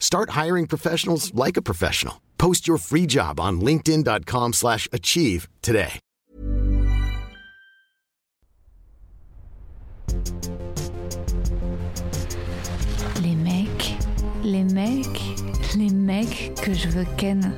Start hiring professionals like a professional. Post your free job on linkedin.com/achieve slash achieve today. Les mecs, les mecs, les mecs que je veux ken.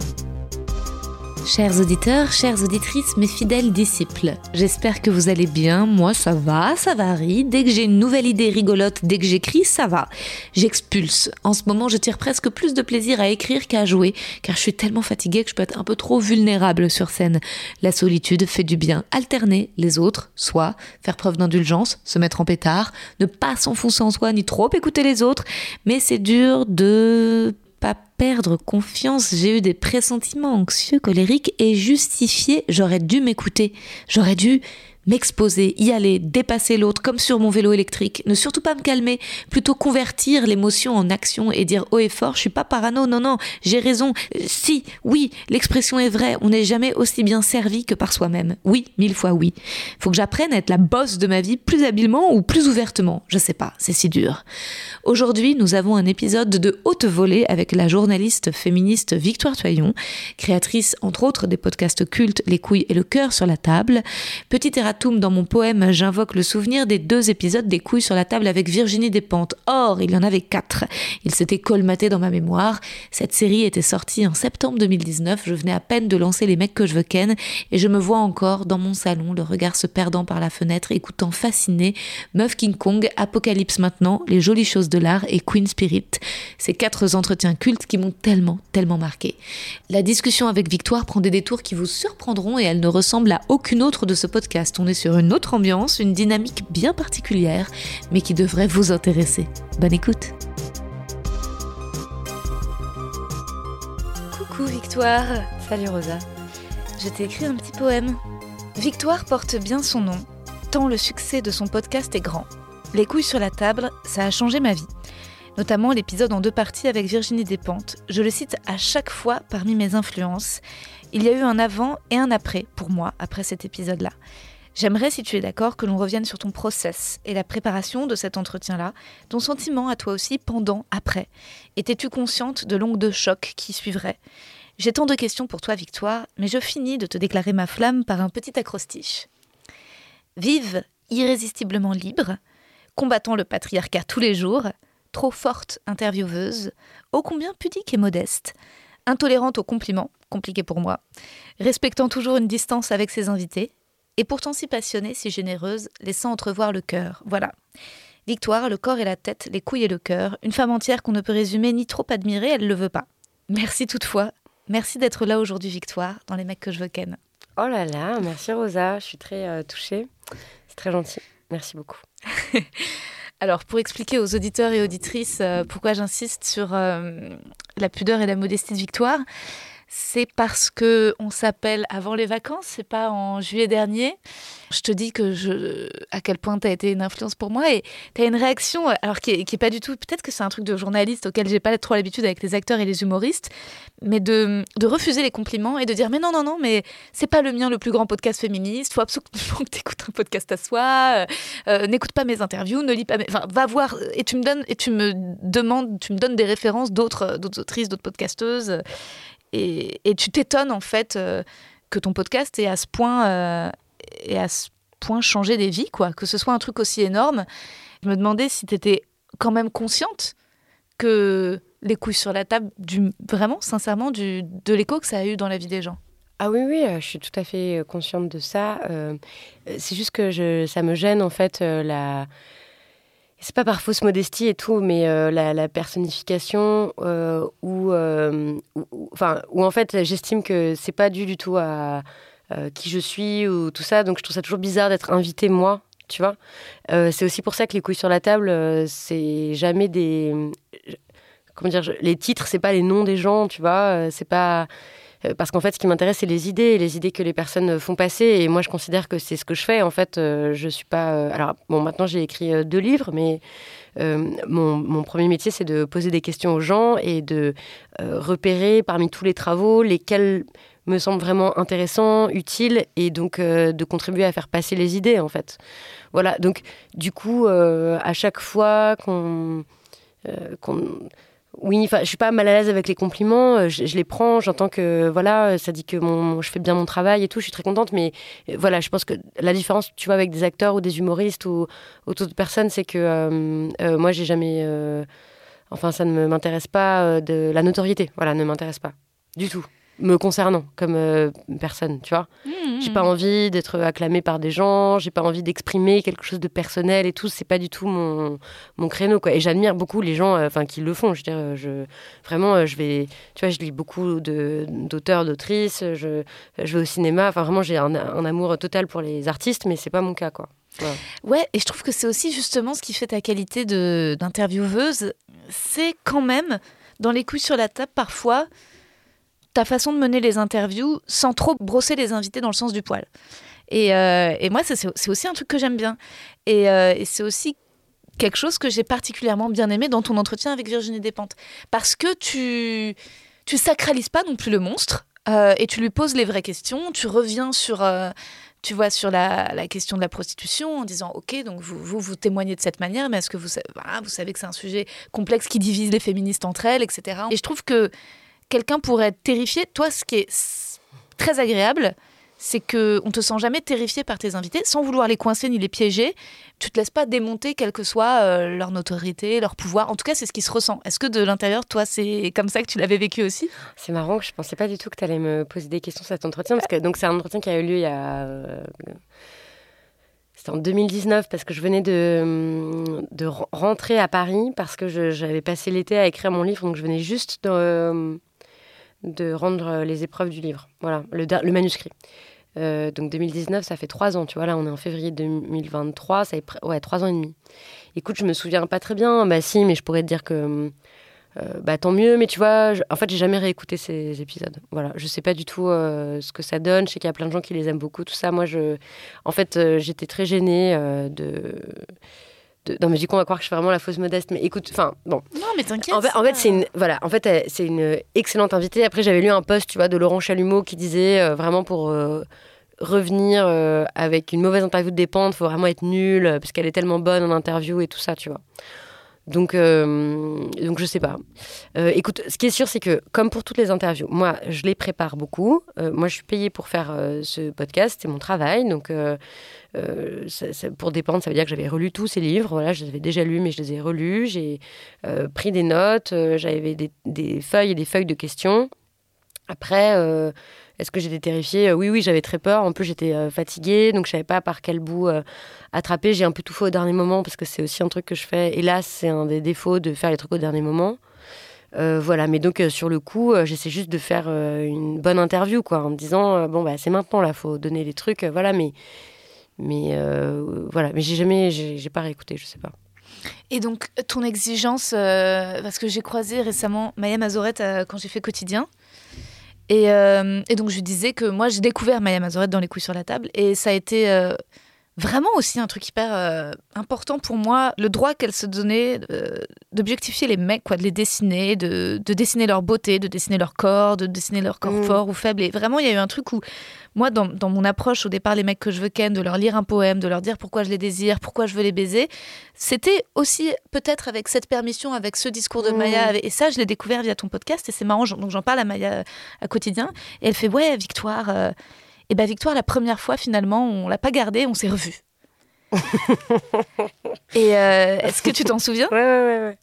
Chers auditeurs, chères auditrices, mes fidèles disciples, j'espère que vous allez bien. Moi, ça va, ça varie. Dès que j'ai une nouvelle idée rigolote, dès que j'écris, ça va. J'expulse. En ce moment, je tire presque plus de plaisir à écrire qu'à jouer, car je suis tellement fatiguée que je peux être un peu trop vulnérable sur scène. La solitude fait du bien. Alterner les autres, soit faire preuve d'indulgence, se mettre en pétard, ne pas s'enfoncer en soi ni trop écouter les autres, mais c'est dur de pas perdre confiance, j'ai eu des pressentiments anxieux, colériques et justifiés. J'aurais dû m'écouter. J'aurais dû m'exposer, y aller, dépasser l'autre comme sur mon vélo électrique, ne surtout pas me calmer, plutôt convertir l'émotion en action et dire haut et fort, je suis pas parano, non non, j'ai raison. Si, oui, l'expression est vraie, on n'est jamais aussi bien servi que par soi-même. Oui, mille fois oui. Faut que j'apprenne à être la bosse de ma vie plus habilement ou plus ouvertement, je sais pas, c'est si dur. Aujourd'hui, nous avons un épisode de haute volée avec la journaliste féministe Victoire Toyon, créatrice entre autres des podcasts cultes Les couilles et le cœur sur la table. Petit dans mon poème, j'invoque le souvenir des deux épisodes des couilles sur la table avec Virginie Despentes. Or, il y en avait quatre. Ils s'étaient colmatés dans ma mémoire. Cette série était sortie en septembre 2019. Je venais à peine de lancer Les mecs que je veux ken et je me vois encore dans mon salon, le regard se perdant par la fenêtre, écoutant fasciné Meuf King Kong, Apocalypse maintenant, Les jolies choses de l'art et Queen Spirit. Ces quatre entretiens cultes qui m'ont tellement, tellement marqué. La discussion avec Victoire prend des détours qui vous surprendront et elle ne ressemble à aucune autre de ce podcast. On est sur une autre ambiance, une dynamique bien particulière, mais qui devrait vous intéresser. Bonne écoute. Coucou Victoire. Salut Rosa. Je t'ai écrit un petit poème. Victoire porte bien son nom, tant le succès de son podcast est grand. Les couilles sur la table, ça a changé ma vie. Notamment l'épisode en deux parties avec Virginie Despentes. Je le cite à chaque fois parmi mes influences. Il y a eu un avant et un après pour moi après cet épisode-là. J'aimerais, si tu es d'accord, que l'on revienne sur ton process et la préparation de cet entretien-là, ton sentiment à toi aussi pendant, après. Étais-tu consciente de l'ongle de choc qui suivrait? J'ai tant de questions pour toi, Victoire, mais je finis de te déclarer ma flamme par un petit acrostiche. Vive, irrésistiblement libre, combattant le patriarcat tous les jours, trop forte intervieweuse, ô combien pudique et modeste, intolérante aux compliments, compliqué pour moi, respectant toujours une distance avec ses invités, et pourtant si passionnée, si généreuse, laissant entrevoir le cœur. Voilà. Victoire, le corps et la tête, les couilles et le cœur, une femme entière qu'on ne peut résumer ni trop admirer, elle le veut pas. Merci toutefois. Merci d'être là aujourd'hui, Victoire, dans les mecs que je veux ken. Oh là là, merci Rosa, je suis très euh, touchée. C'est très gentil. Merci beaucoup. Alors, pour expliquer aux auditeurs et auditrices euh, pourquoi j'insiste sur euh, la pudeur et la modestie de Victoire, c'est parce que on s'appelle avant les vacances, c'est pas en juillet dernier. Je te dis que je, à quel point tu as été une influence pour moi et tu as une réaction, alors qui est, qui est pas du tout, peut-être que c'est un truc de journaliste auquel j'ai pas trop l'habitude avec les acteurs et les humoristes, mais de, de refuser les compliments et de dire mais non, non, non, mais c'est pas le mien le plus grand podcast féministe, faut absolument que tu écoutes un podcast à soi, euh, euh, n'écoute pas mes interviews, ne lis pas mes... Enfin, va voir et tu me donnes, et tu me demandes, tu me donnes des références d'autres d'autres autrices, d'autres podcasteuses et, tu t'étonnes en fait euh, que ton podcast ait à ce point euh, à ce point changé des vies quoi que ce soit un truc aussi énorme je me demandais si tu étais quand même consciente que les couilles sur la table du vraiment sincèrement du de l'écho que ça a eu dans la vie des gens Ah oui, oui, je suis tout à fait consciente de ça. c'est juste que ça me gêne, en fait, la c'est pas par fausse modestie et tout, mais la, personnification où, enfin, où en fait j'estime que c'est pas dû du tout à qui je suis ou tout ça, donc je trouve ça toujours bizarre d'être invité moi tu vois. Euh, c'est aussi pour ça que les couilles sur la table, euh, c'est jamais des. Comment dire Les titres, c'est pas les noms des gens, tu vois. Euh, c'est pas. Parce qu'en fait, ce qui m'intéresse, c'est les idées, les idées que les personnes font passer. Et moi, je considère que c'est ce que je fais. En fait, je suis pas. Alors, bon, maintenant, j'ai écrit deux livres, mais mon, premier métier, c'est de poser des questions aux gens et de repérer parmi tous les travaux lesquels me semble vraiment intéressant, utile, et donc euh, de contribuer à faire passer les idées, en fait. Voilà, donc du coup, euh, à chaque fois qu'on... Euh, oui, je suis pas mal à l'aise avec les compliments, je, les prends, j'entends que voilà, ça dit que mon, je fais bien mon travail et tout, je suis très contente, mais voilà, je pense que la différence, tu vois, avec des acteurs ou des humoristes ou, ou d'autres personnes, c'est que moi, j'ai jamais, enfin, ça ne m'intéresse pas de la notoriété, voilà, ne m'intéresse pas du tout me concernant comme euh, personne, tu vois. Mmh, j'ai pas mmh. envie d'être acclamée par des gens, j'ai pas envie d'exprimer quelque chose de personnel et tout, c'est pas du tout mon, mon créneau quoi. Et j'admire beaucoup les gens euh, qui le font, je veux dire euh, je vraiment je vais tu vois, je lis beaucoup de d'auteurs, d'autrices, je, je vais au cinéma, enfin vraiment j'ai un, un, amour total pour les artistes mais c'est pas mon cas quoi. Ouais. ouais, et je trouve que c'est aussi justement ce qui fait ta qualité d'intervieweuse, c'est quand même dans les coups sur la table parfois ta façon de mener les interviews sans trop brosser les invités dans le sens du poil. Et, euh, moi, c'est aussi un truc que j'aime bien. Euh, et, c'est aussi quelque chose que j'ai particulièrement bien aimé dans ton entretien avec Virginie Despentes. Parce que tu, tu sacralises pas non plus le monstre euh, et tu lui poses les vraies questions. Tu reviens sur tu vois, sur la, question de la prostitution en disant, OK, donc vous, vous, vous témoignez de cette manière, mais est-ce que vous, vous savez que c'est un sujet complexe qui divise les féministes entre elles, etc. Et je trouve que quelqu'un pourrait être terrifié. Toi, ce qui est très agréable, c'est que on te sent jamais terrifié par tes invités, sans vouloir les coincer ni les piéger. Tu te laisses pas démonter, quelle que soit euh, leur notoriété, leur pouvoir. En tout cas, c'est ce qui se ressent. Est-ce que de l'intérieur, toi, c'est comme ça que tu l'avais vécu aussi? C'est marrant que je pensais pas du tout que tu allais me poser des questions sur cet entretien, parce que donc c'est un entretien qui a eu lieu il y a. Euh, c'était en 2019 parce que je venais de, de rentrer à Paris parce que j'avais passé l'été à écrire mon livre, donc je venais juste de, de rendre euh, les épreuves du livre, voilà, le, manuscrit. Euh, donc 2019, ça fait trois ans, tu vois, là on est en février 2023, ça fait ouais, trois ans et demi. Écoute, je me souviens pas très bien, bah si, mais je pourrais te dire que euh, bah tant mieux, mais tu vois, en fait j'ai jamais réécouté ces épisodes. Voilà, je sais pas du tout ce que ça donne, je sais qu'il y a plein de gens qui les aiment beaucoup, tout ça. Moi, je, en fait, j'étais très gênée de non mais du coup on va croire que je suis vraiment la fausse modeste mais écoute enfin bon non mais t'inquiète en fait, c'est une voilà en fait c'est une excellente invitée après j'avais lu un post tu vois de Laurent Chalumeau qui disait euh, vraiment pour euh, revenir euh, avec une mauvaise interview de dépente faut vraiment être nul parce qu'elle est tellement bonne en interview et tout ça tu vois donc, donc je sais pas. Écoute, ce qui est sûr, c'est que comme pour toutes les interviews, moi, je les prépare beaucoup. Moi, je suis payée pour faire ce podcast, c'est mon travail. Donc, pour dépendre, ça veut dire que j'avais relu tous ces livres. Voilà, je les avais déjà lus, mais je les ai relus. J'ai pris des notes, j'avais des, feuilles et des feuilles de questions. Après, est-ce que j'étais terrifiée? Euh, Oui, oui, j'avais très peur. En plus, j'étais euh, fatiguée, donc je savais pas par quel bout euh, attraper. J'ai un peu tout fait au dernier moment parce que c'est aussi un truc que je fais. Hélas, c'est un des défauts de faire les trucs au dernier moment. voilà, mais donc sur le coup, j'essaie juste de faire une bonne interview, quoi, en me disant bon bah c'est maintenant là, faut donner les trucs, voilà, mais mais voilà, mais j'ai jamais, j'ai pas réécouté, je sais pas. Et donc ton exigence, parce que j'ai croisé récemment Maya Mazoret quand j'ai fait quotidien. Euh, et, donc je disais que moi j'ai découvert Maya Mazoret dans Les couilles sur la table et ça a été euh, vraiment aussi un truc hyper euh, important pour moi, le droit qu'elle se donnait d'objectifier les mecs, quoi, de les dessiner, de, dessiner leur beauté, de dessiner leur corps, de dessiner leur corps mmh. fort ou faible. Et vraiment il y a eu un truc où moi, dans, mon approche au départ, les mecs que je veux ken, de leur lire un poème, de leur dire pourquoi je les désire, pourquoi je veux les baiser, c'était aussi peut-être avec cette permission, avec ce discours de mmh. Maya. Et ça, je l'ai découvert via ton podcast et c'est marrant. Donc j'en parle à Maya à quotidien. Et elle fait Ouais, Victoire. et euh, eh ben Victoire, la première fois, finalement, on l'a pas gardée, on s'est revus. et euh, est-ce que tu t'en souviens? Ouais, ouais, ouais,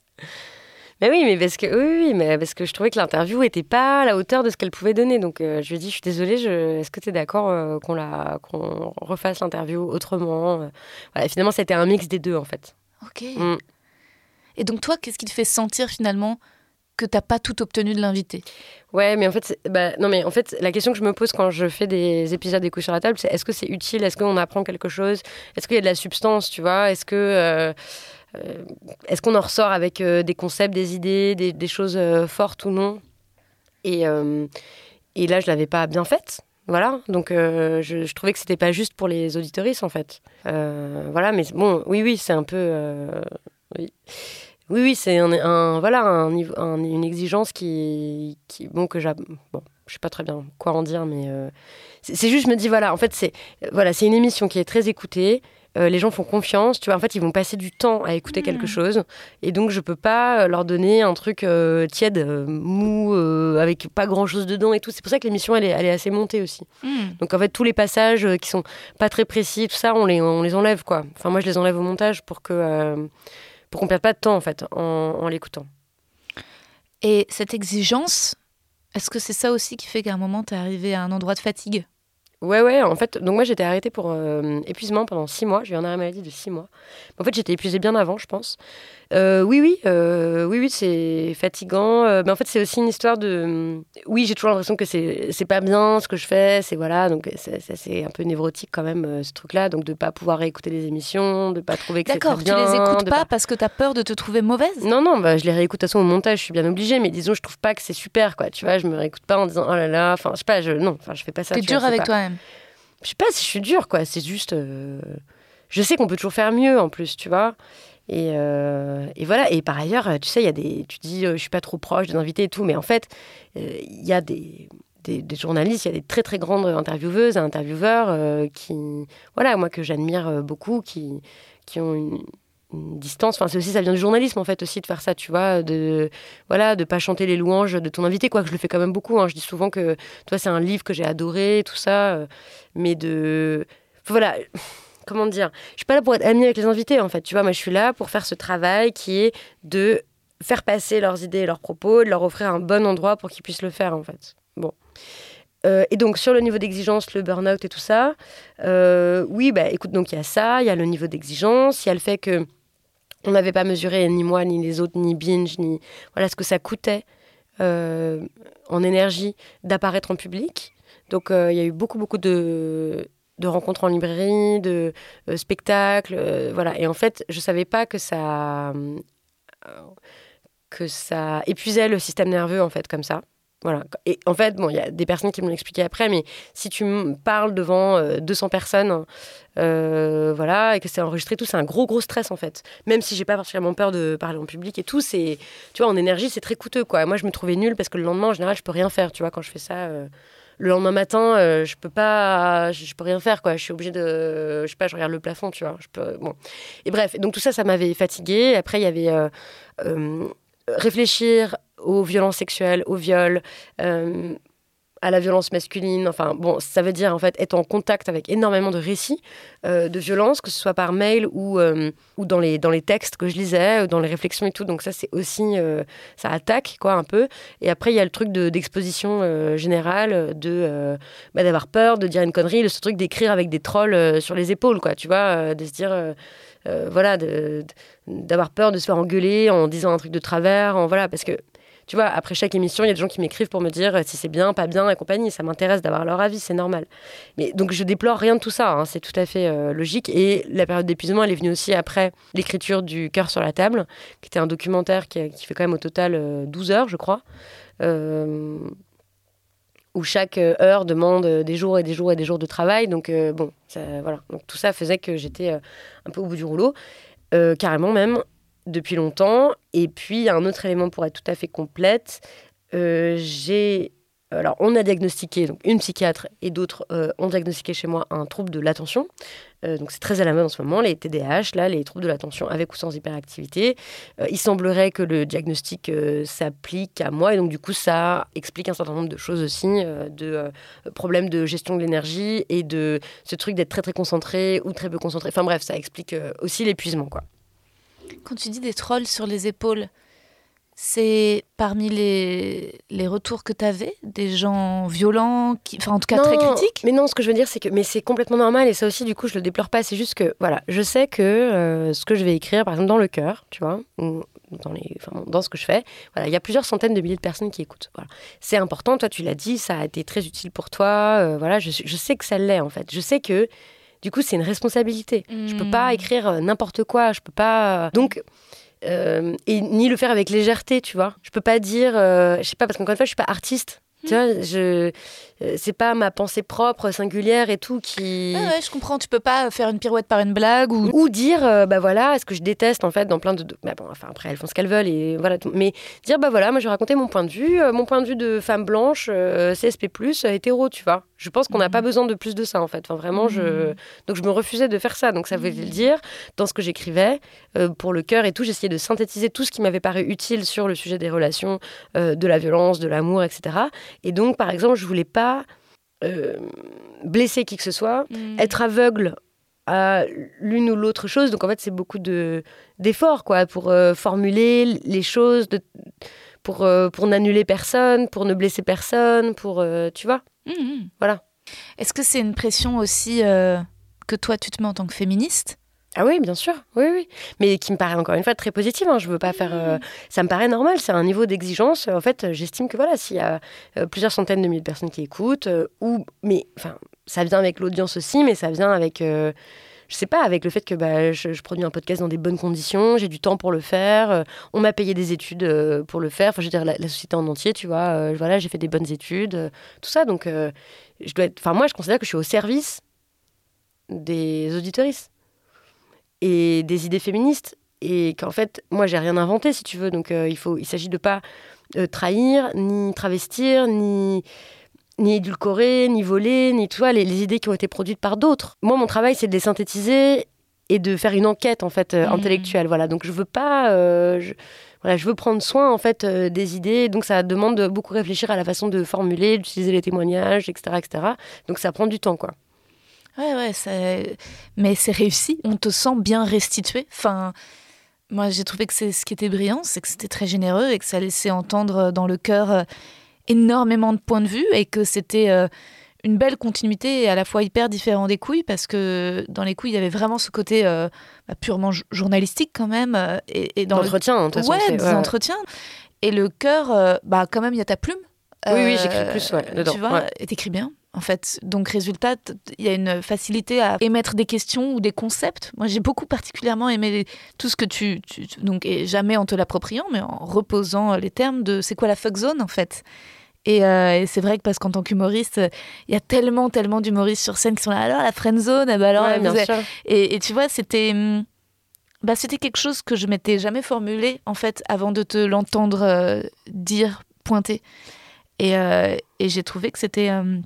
Mais oui, mais parce que oui, oui, mais parce que je trouvais que l'interview était pas à la hauteur de ce qu'elle pouvait donner. Donc je lui ai dit, je suis désolée, je... est-ce que tu es d'accord qu'on la qu'on refasse l'interview autrement Voilà, finalement, c'était un mix des deux en fait. Ok. Mm. Et donc toi, qu'est-ce qui te fait sentir finalement que t'as pas tout obtenu de l'invité? Ouais, mais en fait, bah, non, mais en fait, la question que je me pose quand je fais des épisodes des coups sur la table, c'est est-ce que c'est utile? Est-ce qu'on apprend quelque chose? Est-ce qu'il y a de la substance, tu vois? Est-ce que euh, euh, est-ce qu'on en ressort avec euh, des concepts, des idées, des, choses fortes ou non? Et, là, je l'avais pas bien faite. Voilà, donc je, trouvais que c'était pas juste pour les auditoristes en fait. voilà, mais bon, oui, oui, c'est un peu. oui. Oui, c'est un, voilà un, une exigence qui, qui bon que j'ai bon, je sais pas très bien quoi en dire, mais euh, c'est juste je me dis voilà, en fait c'est voilà c'est une émission qui est très écoutée. Euh, les gens font confiance, tu vois. En fait, ils vont passer du temps à écouter quelque mmh. chose, et donc je peux pas euh, leur donner un truc tiède, mou, avec pas grand chose dedans et tout. C'est pour ça que l'émission elle est, elle est assez montée aussi. Mmh. Donc en fait, tous les passages qui sont pas très précis, tout ça, on les, on les enlève quoi. Enfin, moi, je les enlève au montage pour que pour qu'on perde pas de temps en fait en, l'écoutant. Et cette exigence, est-ce que c'est ça aussi qui fait qu'à un moment tu es arrivé à un endroit de fatigue? Ouais, ouais, en fait, donc moi j'étais arrêtée pour euh, épuisement pendant six mois. J'ai eu un arrêt maladie de six mois. En fait, j'étais épuisée bien avant, je pense. Euh, oui, oui, euh, oui, oui, c'est fatigant. mais en fait, c'est aussi une histoire de. Oui, j'ai toujours l'impression que c'est pas bien ce que je fais. C'est voilà, donc c'est un peu névrotique quand même ce truc-là. Donc de pas pouvoir écouter les émissions, de pas trouver que c'est bien. D'accord, tu les écoutes pas, parce que tu as peur de te trouver mauvaise? Non, non, bah, je les réécoute de toute façon au montage. Je suis bien obligée, mais disons, je trouve pas que c'est super, quoi. Tu vois, je me réécoute pas en disant oh là là. Enfin, je sais pas, je non, enfin, je fais pas ça. T'es dur avec toi-même. Je sais pas si je suis dure, quoi. C'est juste. Euh, je sais qu'on peut toujours faire mieux en plus, tu vois. Et, euh, et, voilà. Et par ailleurs, tu sais, il y a des. Tu dis, euh, je suis pas trop proche des invités et tout, mais en fait, il y a des, des, journalistes, il y a des très très grandes intervieweuses, intervieweurs qui, voilà, moi que j'admire beaucoup, qui, qui ont une, distance. Enfin, c'est aussi ça vient du journalisme en fait aussi de faire ça, tu vois, de voilà, de pas chanter les louanges de ton invité, quoi. Que je le fais quand même beaucoup. Hein. Je dis souvent que toi c'est un livre que j'ai adoré, tout ça, euh, mais de voilà. Comment dire Je suis pas là pour être amie avec les invités en fait. Tu vois, moi je suis là pour faire ce travail qui est de faire passer leurs idées et leurs propos, de leur offrir un bon endroit pour qu'ils puissent le faire en fait. Bon. Euh, et donc sur le niveau d'exigence, le burn-out et tout ça, euh, oui, bah écoute, donc il y a ça, il y a le niveau d'exigence, il y a le fait que on n'avait pas mesuré, ni moi, ni les autres, ni Binge, ni voilà ce que ça coûtait euh, en énergie d'apparaître en public. Donc il y a eu beaucoup, beaucoup de, de rencontres en librairie, de euh, spectacles, voilà. Et en fait, je savais pas que ça que ça épuisait le système nerveux en fait comme ça. Voilà. Et en fait, bon, il y a des personnes qui me expliqué après, mais si tu parles devant 200 euh, personnes, euh, voilà, et que c'est enregistré, tout, c'est un gros, gros stress en fait. Même si j'ai pas particulièrement peur de parler en public et tout, c'est, tu vois, en énergie, c'est très coûteux, quoi. Moi, je me trouvais nulle parce que le lendemain, en général, je peux rien faire, tu vois, quand je fais ça. Euh, le lendemain matin, je peux pas, je, peux rien faire, quoi. Je suis obligée de, je sais pas, je regarde le plafond, tu vois. Je peux. Et bref, donc tout ça, ça m'avait fatiguée. Après, il y avait réfléchir aux violences sexuelles, au viol, euh, à la violence masculine. Enfin, bon, ça veut dire en fait être en contact avec énormément de récits euh, de violences, que ce soit par mail ou, euh, ou dans, les, dans les textes que je lisais, dans les réflexions et tout. Donc ça, c'est aussi, ça attaque quoi un peu. Et après, il y a le truc d'exposition générale, de bah, d'avoir peur, de dire une connerie, ce truc d'écrire avec des trolls sur les épaules, quoi. Tu vois, de se dire euh, voilà, d'avoir peur de se faire engueuler en disant un truc de travers, en, voilà, parce que tu vois, après chaque émission, il y a des gens qui m'écrivent pour me dire si c'est bien, pas bien et compagnie. Ça m'intéresse d'avoir leur avis, c'est normal. Mais donc je déplore rien de tout ça, hein, c'est tout à fait euh, logique. Et la période d'épuisement, elle est venue aussi après l'écriture du Cœur sur la table, qui était un documentaire qui, fait quand même au total 12 euh, heures, je crois où chaque euh, heure demande euh, des jours et des jours et des jours de travail. Donc, euh, bon, voilà. Donc, tout ça faisait que j'étais un peu au bout du rouleau, carrément même, depuis longtemps. Et puis, un autre élément pour être tout à fait complète. j'ai alors, on a diagnostiqué, donc une psychiatre et d'autres euh, ont diagnostiqué chez moi un trouble de l'attention. Euh, donc, c'est très à la mode en ce moment, les TDAH, là, les troubles de l'attention avec ou sans hyperactivité. Euh, il semblerait que le diagnostic s'applique à moi et donc, du coup, ça explique un certain nombre de choses aussi, de problèmes de gestion de l'énergie et de ce truc d'être très très concentré ou très peu concentré. Enfin, bref, ça explique aussi l'épuisement, quoi. Quand tu dis des trolls sur les épaules, c'est parmi les, les retours que tu avais des gens violents, qui, enfin en tout cas très critiques? Mais non, ce que je veux dire, c'est que mais c'est complètement normal et ça aussi, du coup, je le déplore pas. C'est juste que, voilà, je sais que euh, ce que je vais écrire, par exemple, dans le cœur, tu vois, ou dans, les, enfin, dans ce que je fais, voilà, il y a plusieurs centaines de milliers de personnes qui écoutent. Voilà. C'est important, toi, tu l'as dit, ça a été très utile pour toi. Euh, voilà, je, je sais que ça l'est, en fait. Je sais que du coup, c'est une responsabilité. Je peux pas hmm. écrire euh, n'importe quoi. Je peux pas. Donc, euh, et ni le faire avec légèreté, tu vois. Je peux pas dire, euh, je sais pas, parce qu'encore une fois, je suis pas artiste. Tu vois, je, euh, c'est pas ma pensée propre, singulière et tout qui. Ah ouais, je comprends. Tu peux pas faire une pirouette par une blague ou. Ou dire, bah voilà, ce que je déteste en fait dans plein de. Bah bon, enfin après, elles font ce qu'elles veulent et voilà. Mais dire, bah voilà, moi je vais raconter mon point de vue, mon point de vue de femme blanche, CSP, hétéro, tu vois. Je pense qu'on n'a pas mhm. besoin de plus de ça en fait. Enfin, vraiment, je... Mhm. donc je me refusais de faire ça. Donc ça veut mhm. dire, dans ce que j'écrivais, euh, pour le cœur et tout, j'essayais de synthétiser tout ce qui m'avait paru utile sur le sujet des relations, euh, de la violence, de l'amour, etc. Et donc, par exemple, je voulais pas euh, blesser qui que ce soit, être aveugle à l'une ou l'autre chose. Donc en fait, c'est beaucoup de d'efforts quoi pour formuler les choses, de, pour pour n'annuler personne, pour ne blesser personne, pour tu vois. Mmh. Voilà. Est-ce que c'est une pression aussi euh, que toi tu te mets en tant que féministe? Ah oui, bien sûr, oui, oui, mais qui me paraît encore une fois très positive. Hein. Je veux pas faire, euh, ça me paraît normal. C'est un niveau d'exigence. En fait, j'estime que voilà, s'il y a euh, plusieurs centaines de milliers de personnes qui écoutent, ou mais enfin, ça vient avec l'audience aussi, mais ça vient avec je sais pas, avec le fait que bah, je, produis un podcast dans des bonnes conditions, j'ai du temps pour le faire, euh, on m'a payé des études euh, pour le faire, enfin, je veux dire, la, société en entier, tu vois, euh, voilà, j'ai fait des bonnes études, tout ça, donc je dois être, enfin, moi, je considère que je suis au service des auditoristes et des idées féministes et qu'en fait, moi, j'ai rien inventé, si tu veux, donc il faut, il s'agit de pas trahir, ni travestir, ni ni édulcorées, ni volées, ni tu les, idées qui ont été produites par d'autres. Moi, mon travail, c'est de les synthétiser et de faire une enquête en fait euh, mmh. intellectuelle. Voilà, donc je veux pas, euh, je, voilà, je veux prendre soin en fait euh, des idées. Donc ça demande de beaucoup réfléchir à la façon de formuler, d'utiliser les témoignages, etc., etc. Donc ça prend du temps, quoi. Ouais, ouais, mais c'est réussi. On te sent bien restitué. Enfin, moi, j'ai trouvé que c'est ce qui était brillant, c'est que c'était très généreux et que ça laissait entendre dans le cœur énormément de points de vue et que c'était euh, une belle continuité et à la fois hyper différent des couilles parce que dans les couilles il y avait vraiment ce côté euh, bah, purement journalistique quand même euh, et, dans l'entretien hein, ouais, des entretiens. Et le cœur bah quand même il y a ta plume. Oui oui j'écris plus ouais, dedans tu vois et t'écris bien en fait. Donc, résultat, il y a une facilité à émettre des questions ou des concepts. Moi, j'ai beaucoup particulièrement aimé tout ce que tu, donc, et jamais en te l'appropriant, mais en reposant les termes de c'est quoi la fuck zone, en fait. Euh, et, c'est vrai que parce qu'en tant qu'humoriste, il y a tellement, tellement d'humoristes sur scène qui sont là, alors la friend zone, eh ben alors, et, tu vois, c'était, hum, bah, c'était quelque chose que je m'étais jamais formulé en fait avant de te l'entendre euh, dire, pointer. Et, euh, et j'ai trouvé que c'était, hum,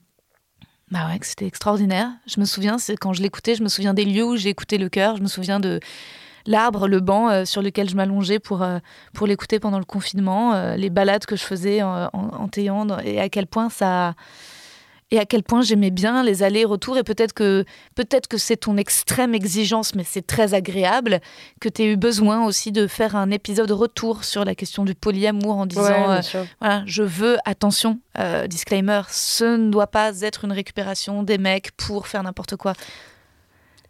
bah ouais, c'était extraordinaire. Je me souviens, c'est quand je l'écoutais, je me souviens des lieux où j'ai écouté le cœur, je me souviens de l'arbre, le banc euh, sur lequel je m'allongeais pour, euh, l'écouter pendant le confinement, euh, les balades que je faisais en, en, et à quel point ça et à quel point j'aimais bien les allers-retours et peut-être que peut-être que c'est ton extrême exigence mais c'est très agréable que tu aies eu besoin aussi de faire un épisode retour sur la question du polyamour en disant voilà, je veux attention disclaimer ce ne doit pas être une récupération des mecs pour faire n'importe quoi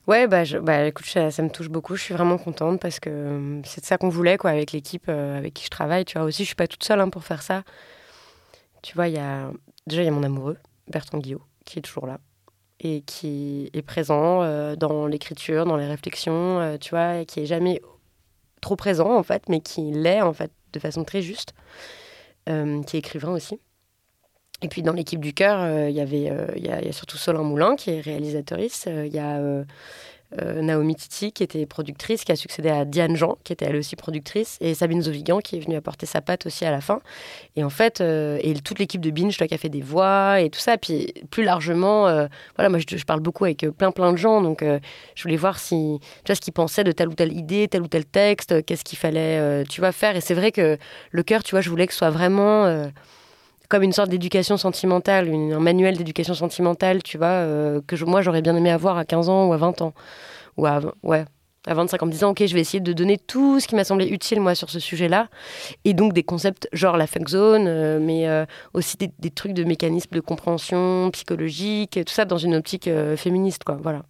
Ouais, bah, bah écoute, ça, me touche beaucoup. Je suis vraiment contente parce que euh, c'est de ça qu'on voulait, quoi, avec l'équipe euh, avec qui je travaille. Tu vois, aussi, je suis pas toute seule hein, pour faire ça. Tu vois, il y a déjà il y a mon amoureux, Bertrand Guillot, qui est toujours là et qui est présent euh, dans l'écriture, dans les réflexions, tu vois, et qui est jamais trop présent en fait, mais qui l'est en fait de façon très juste, qui est écrivain aussi. Et puis dans l'équipe du cœur, euh, il y avait, euh, il y, a surtout Solin Moulin qui est réalisatrice. Euh, il y a Naomi Titi qui était productrice, qui a succédé à Diane Jean qui était elle aussi productrice, et Sabine Zovigan qui est venue apporter sa patte aussi à la fin. Et en fait, et toute l'équipe de Binge qui a fait des voix et tout ça. Puis plus largement, voilà, moi je, parle beaucoup avec plein plein de gens, donc je voulais voir si tu vois ce qu'ils pensaient de telle ou telle idée, tel ou tel texte, qu'est-ce qu'il fallait, tu vois, faire. Et c'est vrai que le cœur, tu vois, je voulais que ce soit vraiment comme une sorte d'éducation sentimentale, un manuel d'éducation sentimentale, tu vois, euh, que moi j'aurais bien aimé avoir à 15 ans ou à 20 ans. Ou à, ouais. à 25 en me disant ok je vais essayer de donner tout ce qui m'a semblé utile moi sur ce sujet-là et donc des concepts genre la fuck zone euh, mais euh, aussi des, trucs de mécanismes de compréhension psychologique tout ça dans une optique féministe quoi voilà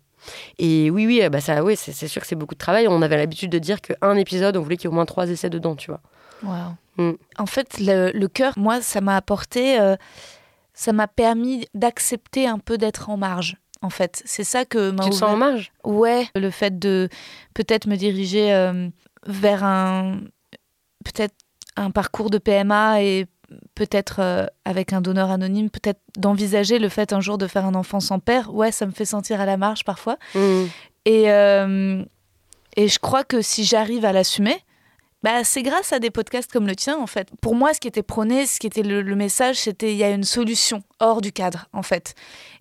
et oui oui bah ça oui c'est sûr que c'est beaucoup de travail on avait l'habitude de dire qu'un épisode on voulait qu'il y ait au moins trois essais dedans tu vois wow. en fait le, le cœur moi ça m'a apporté ça m'a permis d'accepter un peu d'être en marge en fait. C'est ça que Tu te sens en marge? Ouais, le fait de peut-être me diriger euh, vers un peut-être un parcours de PMA et peut-être euh, avec un donneur anonyme, peut-être d'envisager le fait un jour de faire un enfant sans père. Ouais, ça me fait sentir à la marge parfois. Mmh. Et, euh, et je crois que si j'arrive à l'assumer, bah, c'est grâce à des podcasts comme le tien, en fait. Pour moi, ce qui était prôné, ce qui était le, message, c'était il y a une solution hors du cadre, en fait.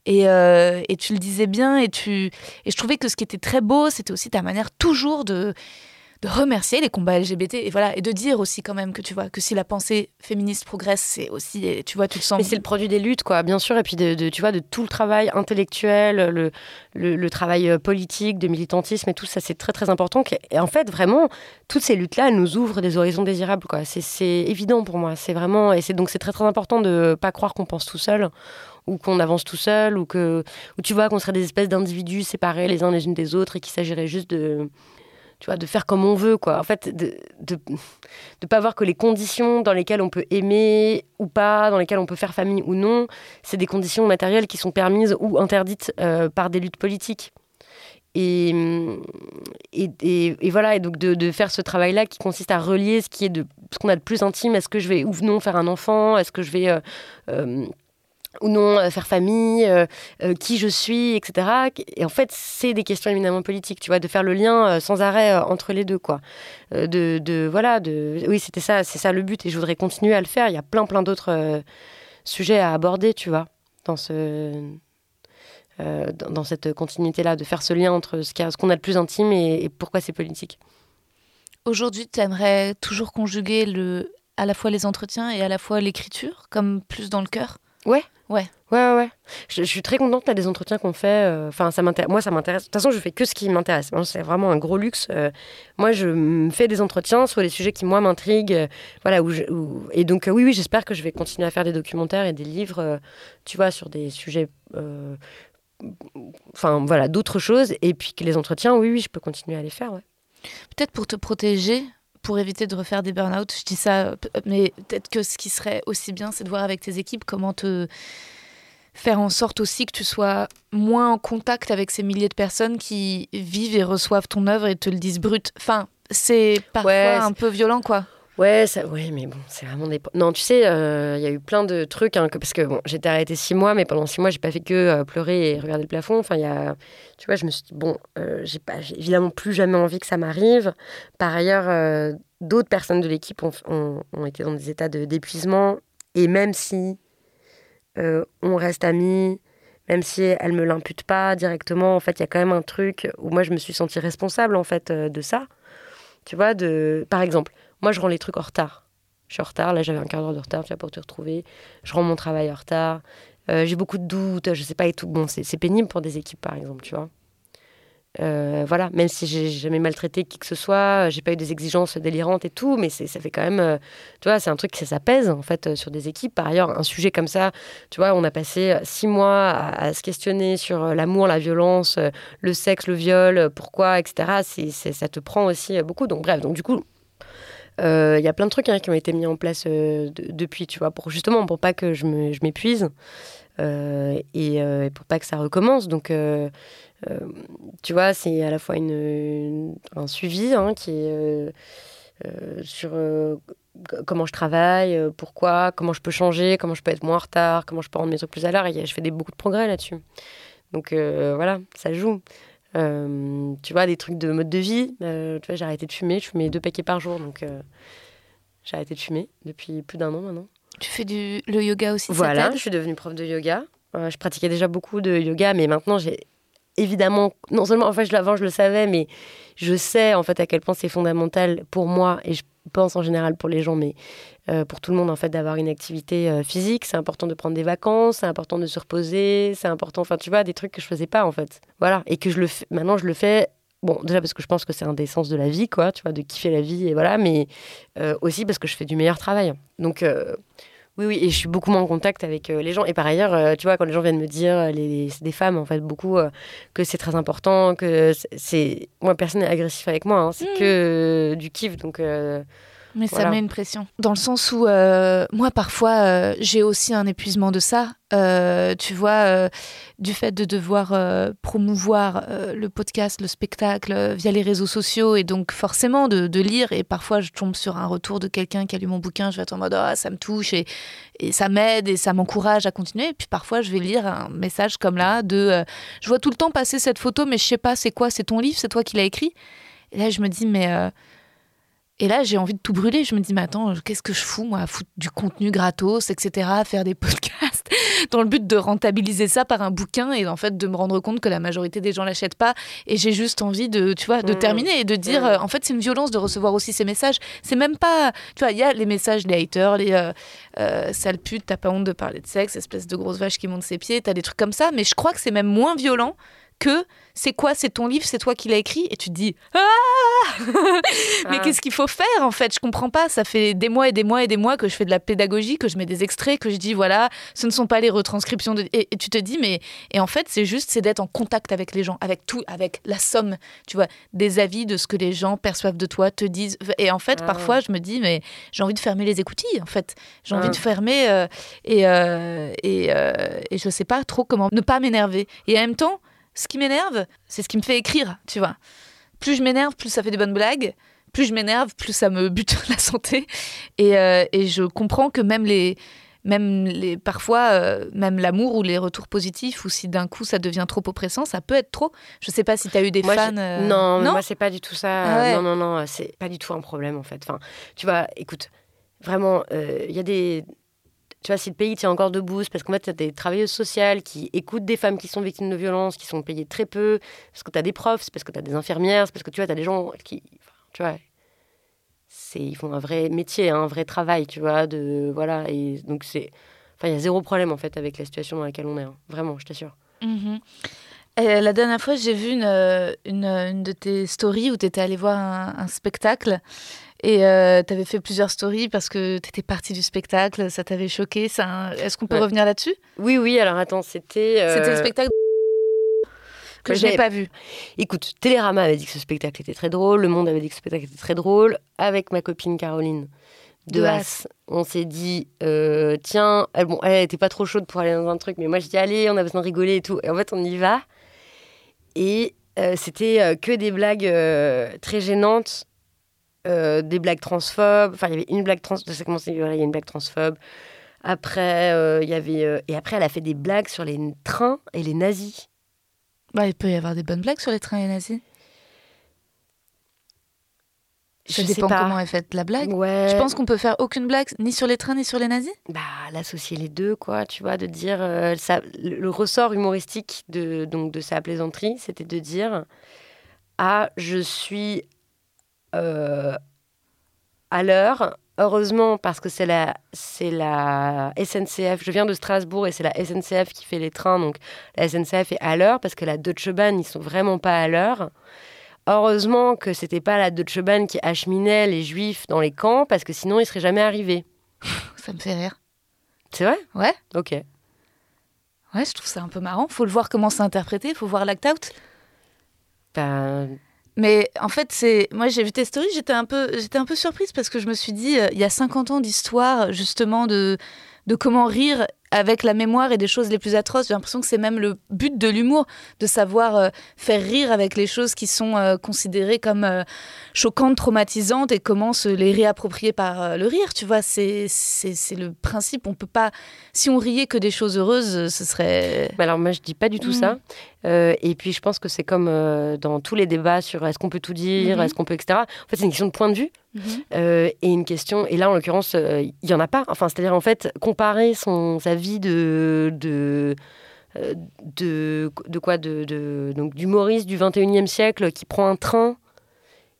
Et, euh, et tu le disais bien, et, tu, et je trouvais que ce qui était très beau, c'était aussi ta manière toujours de de remercier les combats LGBT et voilà et de dire aussi quand même que tu vois que si la pensée féministe progresse c'est aussi tu vois tu le sens. Mais c'est le produit des luttes quoi bien sûr et puis de, tu vois de tout le travail intellectuel le, le, travail euh, politique de militantisme et tout ça c'est très très important et en fait vraiment toutes ces luttes là elles nous ouvrent des horizons désirables quoi. C'est évident pour moi c'est vraiment et c'est donc c'est très très important de pas croire qu'on pense tout seul ou qu'on avance tout seul ou que ou tu vois qu'on serait des espèces d'individus séparés les uns les unes des autres et qu'il s'agirait juste de tu vois, de faire comme on veut, quoi. En fait, de de pas voir que les conditions dans lesquelles on peut aimer ou pas, dans lesquelles on peut faire famille ou non, c'est des conditions matérielles qui sont permises ou interdites euh, par des luttes politiques. Et, et, et, voilà, et donc de, de faire ce travail-là qui consiste à relier ce qui est qu'on a de plus intime. Est-ce que je vais ou non faire un enfant Est-ce que je vais euh, euh, ou non euh, faire famille, euh, euh, qui je suis, etc. Et en fait, c'est des questions éminemment politiques, tu vois, de faire le lien sans arrêt entre les deux, quoi. de, de, voilà, de, oui, c'était ça, c'est ça le but, et je voudrais continuer à le faire. Il y a plein, plein d'autres sujets à aborder, tu vois, dans ce, dans, cette continuité-là, de faire ce lien entre ce qu'on a, a de plus intime et, et pourquoi c'est politique. Aujourd'hui, tu aimerais toujours conjuguer le, à la fois les entretiens et à la fois l'écriture, comme plus dans le cœur? Ouais. Ouais. Ouais, ouais. Je, suis très contente là, des entretiens qu'on fait. Euh, enfin, ça m'intéresse. Moi, ça m'intéresse. De toute façon, je fais que ce qui m'intéresse. C'est vraiment un gros luxe. Euh, moi, je fais des entretiens sur les sujets qui, moi, m'intriguent. Euh, voilà. Où, Et donc, oui, oui, j'espère que je vais continuer à faire des documentaires et des livres, tu vois, sur des sujets. Enfin, voilà, d'autres choses. Et puis que les entretiens, oui, oui, je peux continuer à les faire, ouais. Peut-être pour te protéger, pour éviter de refaire des burn-out. Je dis ça, mais peut-être que ce qui serait aussi bien, c'est de voir avec tes équipes comment te faire en sorte aussi que tu sois moins en contact avec ces milliers de personnes qui vivent et reçoivent ton œuvre et te le disent brut. Enfin, c'est parfois un peu violent, quoi. Ouais, ça, ouais, mais bon, c'est vraiment des. Non, tu sais, euh, il y a eu plein de trucs, hein, que, parce que bon, j'étais arrêtée six mois, mais pendant six mois, j'ai pas fait que euh, pleurer et regarder le plafond. Enfin, il y a. Tu vois, je me suis dit, bon, euh, j'ai pas, évidemment plus jamais envie que ça m'arrive. Par ailleurs, d'autres personnes de l'équipe ont, ont, ont, été dans des états d'épuisement, et même si on reste amis, même si elle me l'impute pas directement, en fait, il y a quand même un truc où moi, je me suis sentie responsable, en fait, de ça. Tu vois, de. Par exemple moi, je rends les trucs en retard. Je suis en retard. Là, j'avais un quart d'heure de retard, tu pour te retrouver. Je rends mon travail en retard. Euh, j'ai beaucoup de doutes, je sais pas et tout. Bon, c'est pénible pour des équipes, par exemple, tu vois. Euh, voilà, même si j'ai jamais maltraité qui que ce soit, j'ai pas eu des exigences délirantes et tout, mais ça fait quand même, euh, tu vois, c'est un truc qui ça pèse en fait sur des équipes. Par ailleurs, un sujet comme ça, tu vois, on a passé six mois à, se questionner sur l'amour, la violence, le sexe, le viol, pourquoi, etc. ça te prend aussi beaucoup. Donc bref, donc du coup, il euh, y a plein de trucs hein, qui ont été mis en place euh, depuis, tu vois, pour justement pour pas que je m'épuise euh, et, pour pas que ça recommence. Donc, tu vois, c'est à la fois une, un suivi hein, qui est sur comment je travaille, pourquoi, comment je peux changer, comment je peux être moins en retard, comment je peux rendre mes trucs plus à l'heure. Et je fais beaucoup de progrès là-dessus. Donc voilà, ça joue. Euh, tu vois, des trucs de mode de vie. Euh, tu vois, j'ai arrêté de fumer. Je fumais deux paquets par jour. Donc, euh, j'ai arrêté de fumer depuis plus d'un an maintenant. Tu fais du, le yoga aussi Voilà, je suis devenue prof de yoga. je pratiquais déjà beaucoup de yoga, mais maintenant, j'ai évidemment, non seulement, en fait, je, avant, je le savais, mais je sais, en fait, à quel point c'est fondamental pour moi, et je pense en général pour les gens, mais euh, pour tout le monde en fait d'avoir une activité euh, physique. C'est important de prendre des vacances, c'est important de se reposer, c'est important, enfin tu vois, des trucs que je faisais pas en fait. Voilà, et que je le fais, maintenant je le fais bon, déjà parce que je pense que c'est un des sens de la vie, quoi, tu vois, de kiffer la vie, et voilà, mais euh, aussi parce que je fais du meilleur travail. Donc, oui, oui, et je suis beaucoup moins en contact avec euh, les gens. Et par ailleurs, euh, tu vois, quand les gens viennent me dire, euh, les, c'est des femmes, en fait, beaucoup, euh, que c'est très important, que c'est-. Moi, personne n'est agressif avec moi, hein, c'est Mm. que du kiff, donc. Mais ça met une pression. Dans le sens où, euh, moi, parfois, euh, j'ai aussi un épuisement de ça. Euh, tu vois, du fait de devoir promouvoir le podcast, le spectacle via les réseaux sociaux et donc forcément de, de lire. Et parfois, je tombe sur un retour de quelqu'un qui a lu mon bouquin. Je vais être en mode, ah, ça me touche et, et ça m'aide et ça m'encourage à continuer. Et puis parfois, je vais lire un message comme là de, je vois tout le temps passer cette photo, mais je sais pas, c'est quoi C'est ton livre C'est toi qui l'as écrit Et là, je me dis, mais. Et là, j'ai envie de tout brûler. Je me dis, mais attends, qu'est-ce que je fous, moi, à foutre du contenu gratos, etc., à faire des podcasts, dans le but de rentabiliser ça par un bouquin et en fait de me rendre compte que la majorité des gens l'achètent pas. Et j'ai juste envie de, tu vois, de Mmh. terminer et de dire, Mmh. euh, en fait, c'est une violence de recevoir aussi ces messages. C'est même pas, tu vois, il y a les messages, les haters, les euh, euh, sales putes, t'as pas honte de parler de sexe, espèce de grosse vache qui monte ses pieds, t'as des trucs comme ça. Mais je crois que c'est même moins violent que c'est quoi, c'est ton livre, c'est toi qui l'as écrit, et tu te dis ah mais Ah. qu'est-ce qu'il faut faire en fait? Je comprends pas. Ça fait des mois et des mois et des mois que je fais de la pédagogie, que je mets des extraits, que je dis voilà, ce ne sont pas les retranscriptions. De... Et, et tu te dis mais et en fait c'est juste c'est d'être en contact avec les gens, avec tout, avec la somme, tu vois, des avis de ce que les gens perçoivent de toi, te disent. Et en fait Ah. parfois je me dis mais j'ai envie de fermer les écoutilles en fait. J'ai envie Ah. de fermer euh, et euh, et euh, et je sais pas trop comment ne pas m'énerver. Et en même temps ce qui m'énerve, c'est ce qui me fait écrire, tu vois. Plus je m'énerve, plus ça fait des bonnes blagues. Plus je m'énerve, plus ça me bute la santé. Et, euh, et je comprends que même les, même les, parfois, euh, même l'amour ou les retours positifs, ou si d'un coup ça devient trop oppressant, ça peut être trop. Je sais pas si tu as eu des Moi, fans. euh, Non, mais moi, c'est pas du tout ça. Ah ouais. Non, non, non, c'est pas du tout un problème, en fait. Enfin, tu vois, écoute, vraiment, euh, il y a des. Tu vois, si le pays tient encore debout, c'est parce qu'en fait, tu as des travailleuses sociales qui écoutent des femmes qui sont victimes de violences, qui sont payées très peu, parce que tu as des profs, c'est parce que tu as des infirmières, c'est parce que tu vois, tu as des gens qui. tu vois. Ils font un vrai métier, hein, un vrai travail, tu vois. De, voilà, et donc, c'est. Enfin, il y a zéro problème, en fait, avec la situation dans laquelle on est. hein. Vraiment, je t'assure. Mhm. Et la dernière fois, j'ai vu une, euh, de tes stories où tu étais allé voir un spectacle et tu avais fait plusieurs stories parce que tu étais partie du spectacle, ça t'avait choqué. ça- Est-ce qu'on peut Ouais. revenir là-dessus? Oui, oui, alors attends, c'était. euh, C'était le spectacle que je n'ai pas vu. Écoute, Télérama avait dit que ce spectacle était très drôle, Le Monde avait dit que ce spectacle était très drôle. Avec ma copine Caroline de, De Haas, on s'est dit, euh, tiens, elle, bon, elle était pas trop chaude pour aller dans un truc, mais moi je dis, allez, on a besoin de rigoler et tout. Et en fait, on y va. Et euh, c'était euh, que des blagues euh, très gênantes, euh, des blagues transphobes. Enfin, il y avait une blague trans. Ça voilà, il y a une blague transphobe. Après, euh, il y avait. euh, et après, elle a fait des blagues sur les trains et les nazis. Bah, il peut y avoir des bonnes blagues sur les trains et nazis. Ça Je sais dépend pas. comment est faite la blague. Ouais. Je pense qu'on peut faire aucune blague ni sur les trains ni sur les nazis. bah, l'associer les deux, quoi, tu vois, de dire euh, ça, le, le ressort humoristique de, donc, de sa plaisanterie, c'était de dire Ah, je suis euh, à l'heure, heureusement, parce que c'est la, c'est la SNCF, je viens de Strasbourg et c'est la SNCF qui fait les trains, donc la SNCF est à l'heure, parce que la Deutsche Bahn, ils sont vraiment pas à l'heure. Heureusement que c'était pas la Deutsche Bahn qui acheminait les juifs dans les camps, parce que sinon ils seraient jamais arrivés. Ça me fait rire. C'est vrai? Ouais, Ok. ouais, je trouve ça un peu marrant. Faut le voir comment c'est interprété, faut voir l'act out. Ben, Mais en fait, c'est moi j'ai vu tes stories, j'étais un peu j'étais un peu surprise parce que je me suis dit euh, il y a 50 ans d'histoire justement de de comment rire avec la mémoire et des choses les plus atroces. J'ai l'impression que c'est même le but de l'humour, de savoir euh, faire rire avec les choses qui sont euh, considérées comme euh, choquantes, traumatisantes et comment se les réapproprier par le rire. Tu vois, c'est le principe. On peut pas si on riait que des choses heureuses, ce serait bah alors moi je dis pas du tout ça. Euh, et puis je pense que c'est comme dans tous les débats sur est-ce qu'on peut tout dire, Mhm. est-ce qu'on peut etc. En fait c'est une question de point de vue euh, et une question. Et là en l'occurrence euh, il y en a pas. Enfin c'est-à-dire en fait comparer son sa vie de de euh, de, quoi de, de donc d'humoriste du 21e siècle qui prend un train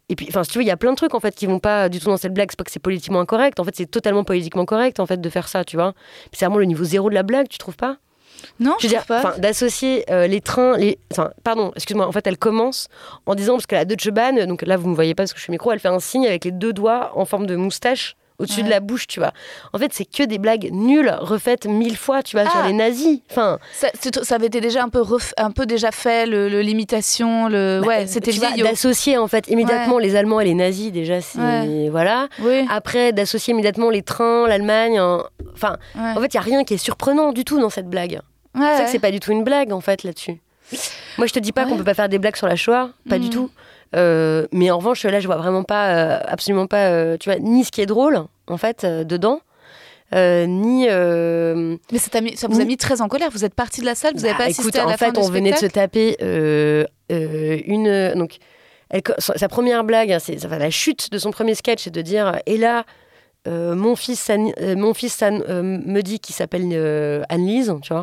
et puis enfin si tu veux il y a plein de trucs en fait qui vont pas du tout dans cette blague c'est pas que c'est politiquement incorrect en fait c'est totalement politiquement correct en fait de faire ça tu vois c'est vraiment le niveau zéro de la blague tu trouves pas? Non, Je veux dire, pas. d'associer euh, les trains, les, enfin, pardon, excuse-moi. En fait, elle commence en disant parce que la Deutsche Bahn, donc là vous me voyez pas parce que je suis micro, elle fait un signe avec les deux doigts en forme de moustache au-dessus Ouais. de la bouche, tu vois. En fait, c'est que des blagues nulles refaites mille fois, tu vois, sur Ah. les nazis. Enfin, Ça, avait été déjà un peu, ref- un peu déjà fait, le, l'imitation, le... bah, ouais, c'était vieillot. d'associer en fait immédiatement les Allemands et les nazis. Déjà, c'est Ouais. voilà. Oui, Après, d'associer immédiatement les trains, l'Allemagne. en- Enfin, en fait, il y a rien qui est surprenant du tout dans cette blague. Ouais, C'est vrai ouais. que c'est pas du tout une blague en fait là-dessus. Moi je te dis pas qu'on Ouais. peut pas faire des blagues sur la Shoah, pas du Mhm. tout. Euh, mais en revanche là je vois vraiment pas, euh, absolument pas, euh, tu vois, ni ce qui est drôle en fait dedans, ni. Mais ça, mis- ça vous a mis très en colère. Vous êtes parti de la salle, vous n'avez bah, pas assisté écoute, à la en fin fait du on venait de se taper une donc. Elle, sa première blague, hein, c'est enfin, la chute de son premier sketch, c'est de dire et là. euh, mon fils, euh, mon fils euh, me dit qu'il s'appelle Anne-Lise, tu vois.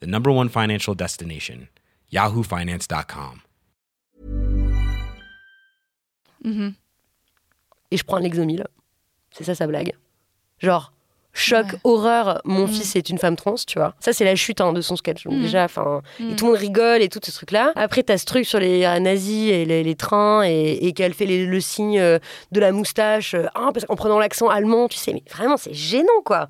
the number one financial destination, yahoofinance.com. Mhm. et je prends l'exomile. C'est ça sa blague. Genre, choc, Ouais. horreur, mon Mm. fils est une femme trans, tu vois. Ça, c'est la chute hein, de son sketch. Donc, Mm. déjà, enfin, Mm. et tout le monde rigole et tout ce truc-là. Après, t'as ce truc sur les euh, nazis et les, les trains et, et qu'elle fait les- le signe euh, de la moustache euh, ah, parce qu'en prenant l'accent allemand, tu sais, mais vraiment, c'est gênant, quoi.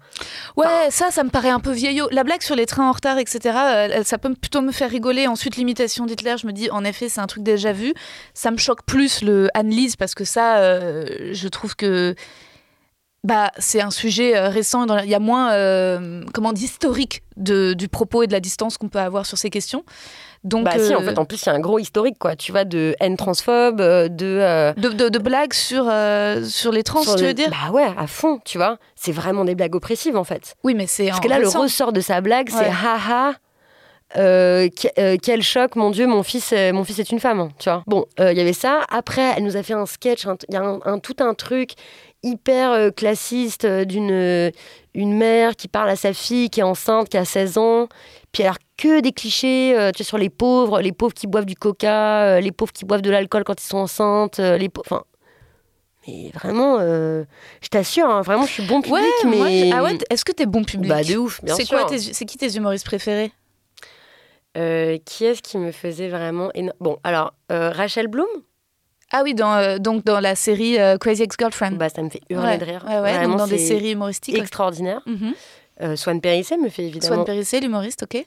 Ouais, ça, ça me paraît un peu vieillot. La blague sur les trains en retard, etc., ça peut plutôt me faire rigoler. Ensuite, l'imitation d'Hitler, je me dis, en effet, c'est un truc déjà vu. Ça me choque plus le Anne-Lise parce que ça, euh, je trouve que bah, c'est un sujet euh, récent. Il y a moins, euh, comment, d'historique de- du propos et de la distance qu'on peut avoir sur ces questions. Donc, bah, si, en euh, fait, en plus, il y a un gros historique, quoi. Tu vois, de haine transphobe, euh, de. de, de- de blagues sur, sur les trans, sur tu le- veux dire? Bah ouais, à fond, tu vois. C'est vraiment des blagues oppressives, en fait. Oui, mais c'est Parce que là, le récent. ressort de sa blague, c'est haha. euh, que- euh, quel choc, mon Dieu, mon fils, euh, mon fils est une femme, tu vois. Bon, il y avait ça. Après, elle nous a fait un sketch, il y a un, un- tout un truc hyper euh, classiste euh, d'une euh, une mère qui parle à sa fille qui est enceinte, qui a 16 ans. Puis alors que des clichés tu sais, sur les pauvres, les pauvres qui boivent du coca, les pauvres qui boivent de l'alcool quand ils sont enceintes, les pauvres. Enfin, mais vraiment, euh, je t'assure, hein, vraiment, je suis bon public, Ouais, mais. ah ouais, est-ce que t'es bon public? Bah, de ouf, bien C'est sûr. c'est qui tes humoristes préférés? Euh, qui est-ce qui me faisait vraiment éno- Bon, alors, euh, Rachel Bloom, Ah oui, dans, euh, donc dans la série euh, Crazy Ex-Girlfriend. bah, ça me fait hurler ouais, de rire. Ouais, ouais, donc dans des séries humoristiques. extraordinaire. Mhm. Euh, Swan Périssé me fait évidemment Swan Périssé, l'humoriste, ok.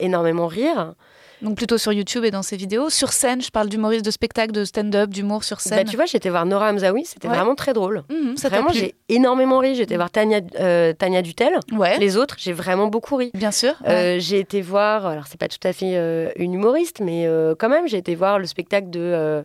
énormément rire. Donc plutôt sur YouTube et dans ses vidéos. Sur scène, je parle d'humoriste de spectacle, de stand-up, d'humour sur Bah, scène. tu vois, j'étais voir Nora Hamzaoui, c'était Ouais. vraiment très drôle. Mhm, ça t'a Vraiment, j'ai énormément ri. J'étais voir Tania, euh, Tania Dutel. Ouais, Les autres, j'ai vraiment beaucoup ri. bien sûr. ouais. Euh, j'ai été voir, alors c'est pas tout à fait euh, une humoriste, mais quand même, j'ai été voir le spectacle de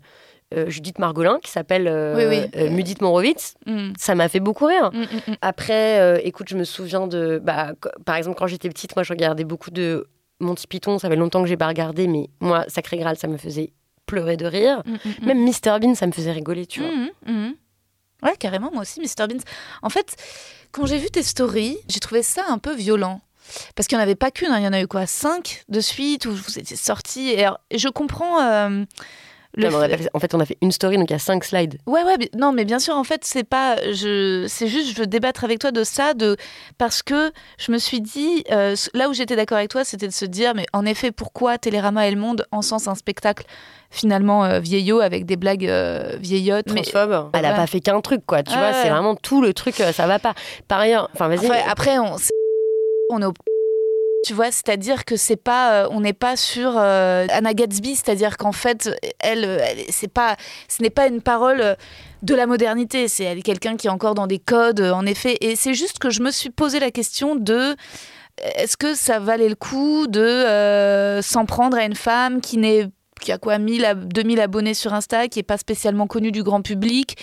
euh, Judith Margolin qui s'appelle euh, Oui, oui. euh, Mudit Morowitz. Mhm. Ça m'a fait beaucoup rire. Mhm, mhm. Après, euh, écoute, je me souviens de. Bah, par exemple, quand j'étais petite, moi, je regardais beaucoup de Monty Python. Ça fait longtemps que j'ai pas regardé, mais moi, Sacré Graal, ça me faisait pleurer de rire. Même Mr Bean, ça me faisait rigoler, tu vois. Ouais, carrément, moi aussi, Mr Beans. En fait, quand j'ai vu tes stories, j'ai trouvé ça un peu violent. Parce qu'il n'y en avait pas qu'une, hein, il y en a eu quoi Cinq de suite où vous étiez sortis. Et alors, je comprends. euh, le Non, mais on a fait- pas fait- en fait, on a fait une story, donc il y a cinq slides. Ouais, ouais, mais- non, mais bien sûr, en fait, c'est pas, je, c'est juste, je veux débattre avec toi de ça, de parce que je me suis dit, euh, là où j'étais d'accord avec toi, c'était de se dire, mais en effet, pourquoi Télérama et le Monde encensent un spectacle finalement euh, vieillot avec des blagues euh, vieillottes, mais Transphobe. Elle a Ouais. pas fait qu'un truc, quoi. Tu vois, ouais. c'est vraiment tout le truc, euh, ça va pas. Par ailleurs, enfin, vas-y. Enfin, après, on, on est au tu vois, c'est-à-dire que c'est pas, euh, on n'est pas sur euh, Anna Gatsby, c'est-à-dire qu'en fait, elle, euh, elle- c'est pas, ce n'est pas une parole de la modernité, c'est quelqu'un qui est encore dans des codes, en effet, et c'est juste que je me suis posé la question de est-ce que ça valait le coup de s'en prendre à une femme qui n'est qui a quoi 1000 à 2000 abonnés sur Insta, qui est pas spécialement connue du grand public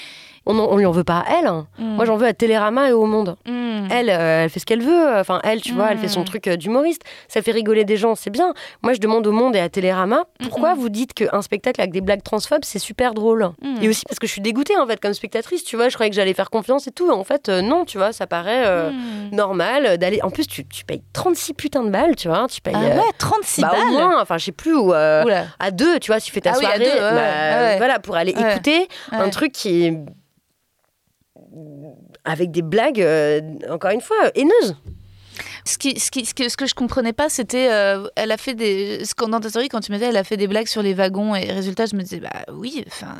On, on lui en veut pas à elle. hein. Mm. Moi, j'en veux à Télérama et au Monde. Mm. Elle, euh, elle fait ce qu'elle veut. Enfin, elle, tu vois, elle fait son Mm. truc euh, d'humoriste. Ça fait rigoler des gens, c'est bien. Moi, je demande au Monde et à Télérama, pourquoi vous dites qu'un spectacle avec des blagues transphobes, c'est super drôle? Et aussi parce que je suis dégoûtée, en fait, comme spectatrice. Tu vois, je croyais que j'allais faire confiance et tout. En fait, euh, non, tu vois, ça paraît euh, normal euh, d'aller. En plus, tu, tu payes 36 putains de balles, tu vois. Tu payes. Ah euh, ouais, 36 bah, au balles? moins, enfin, je sais plus où. euh, Oula. à deux, tu vois, si tu fais ta Ah oui, à soirée, deux, ouais, bah, ouais, ouais. voilà, pour aller écouter un truc qui est avec des blagues, euh, encore une fois, haineuses. Ce, que, ce que je comprenais pas, c'était. euh, elle a fait des. Dans ta story, quand tu me disais, elle a fait des blagues sur les wagons, et résultat, je me disais, bah oui, enfin.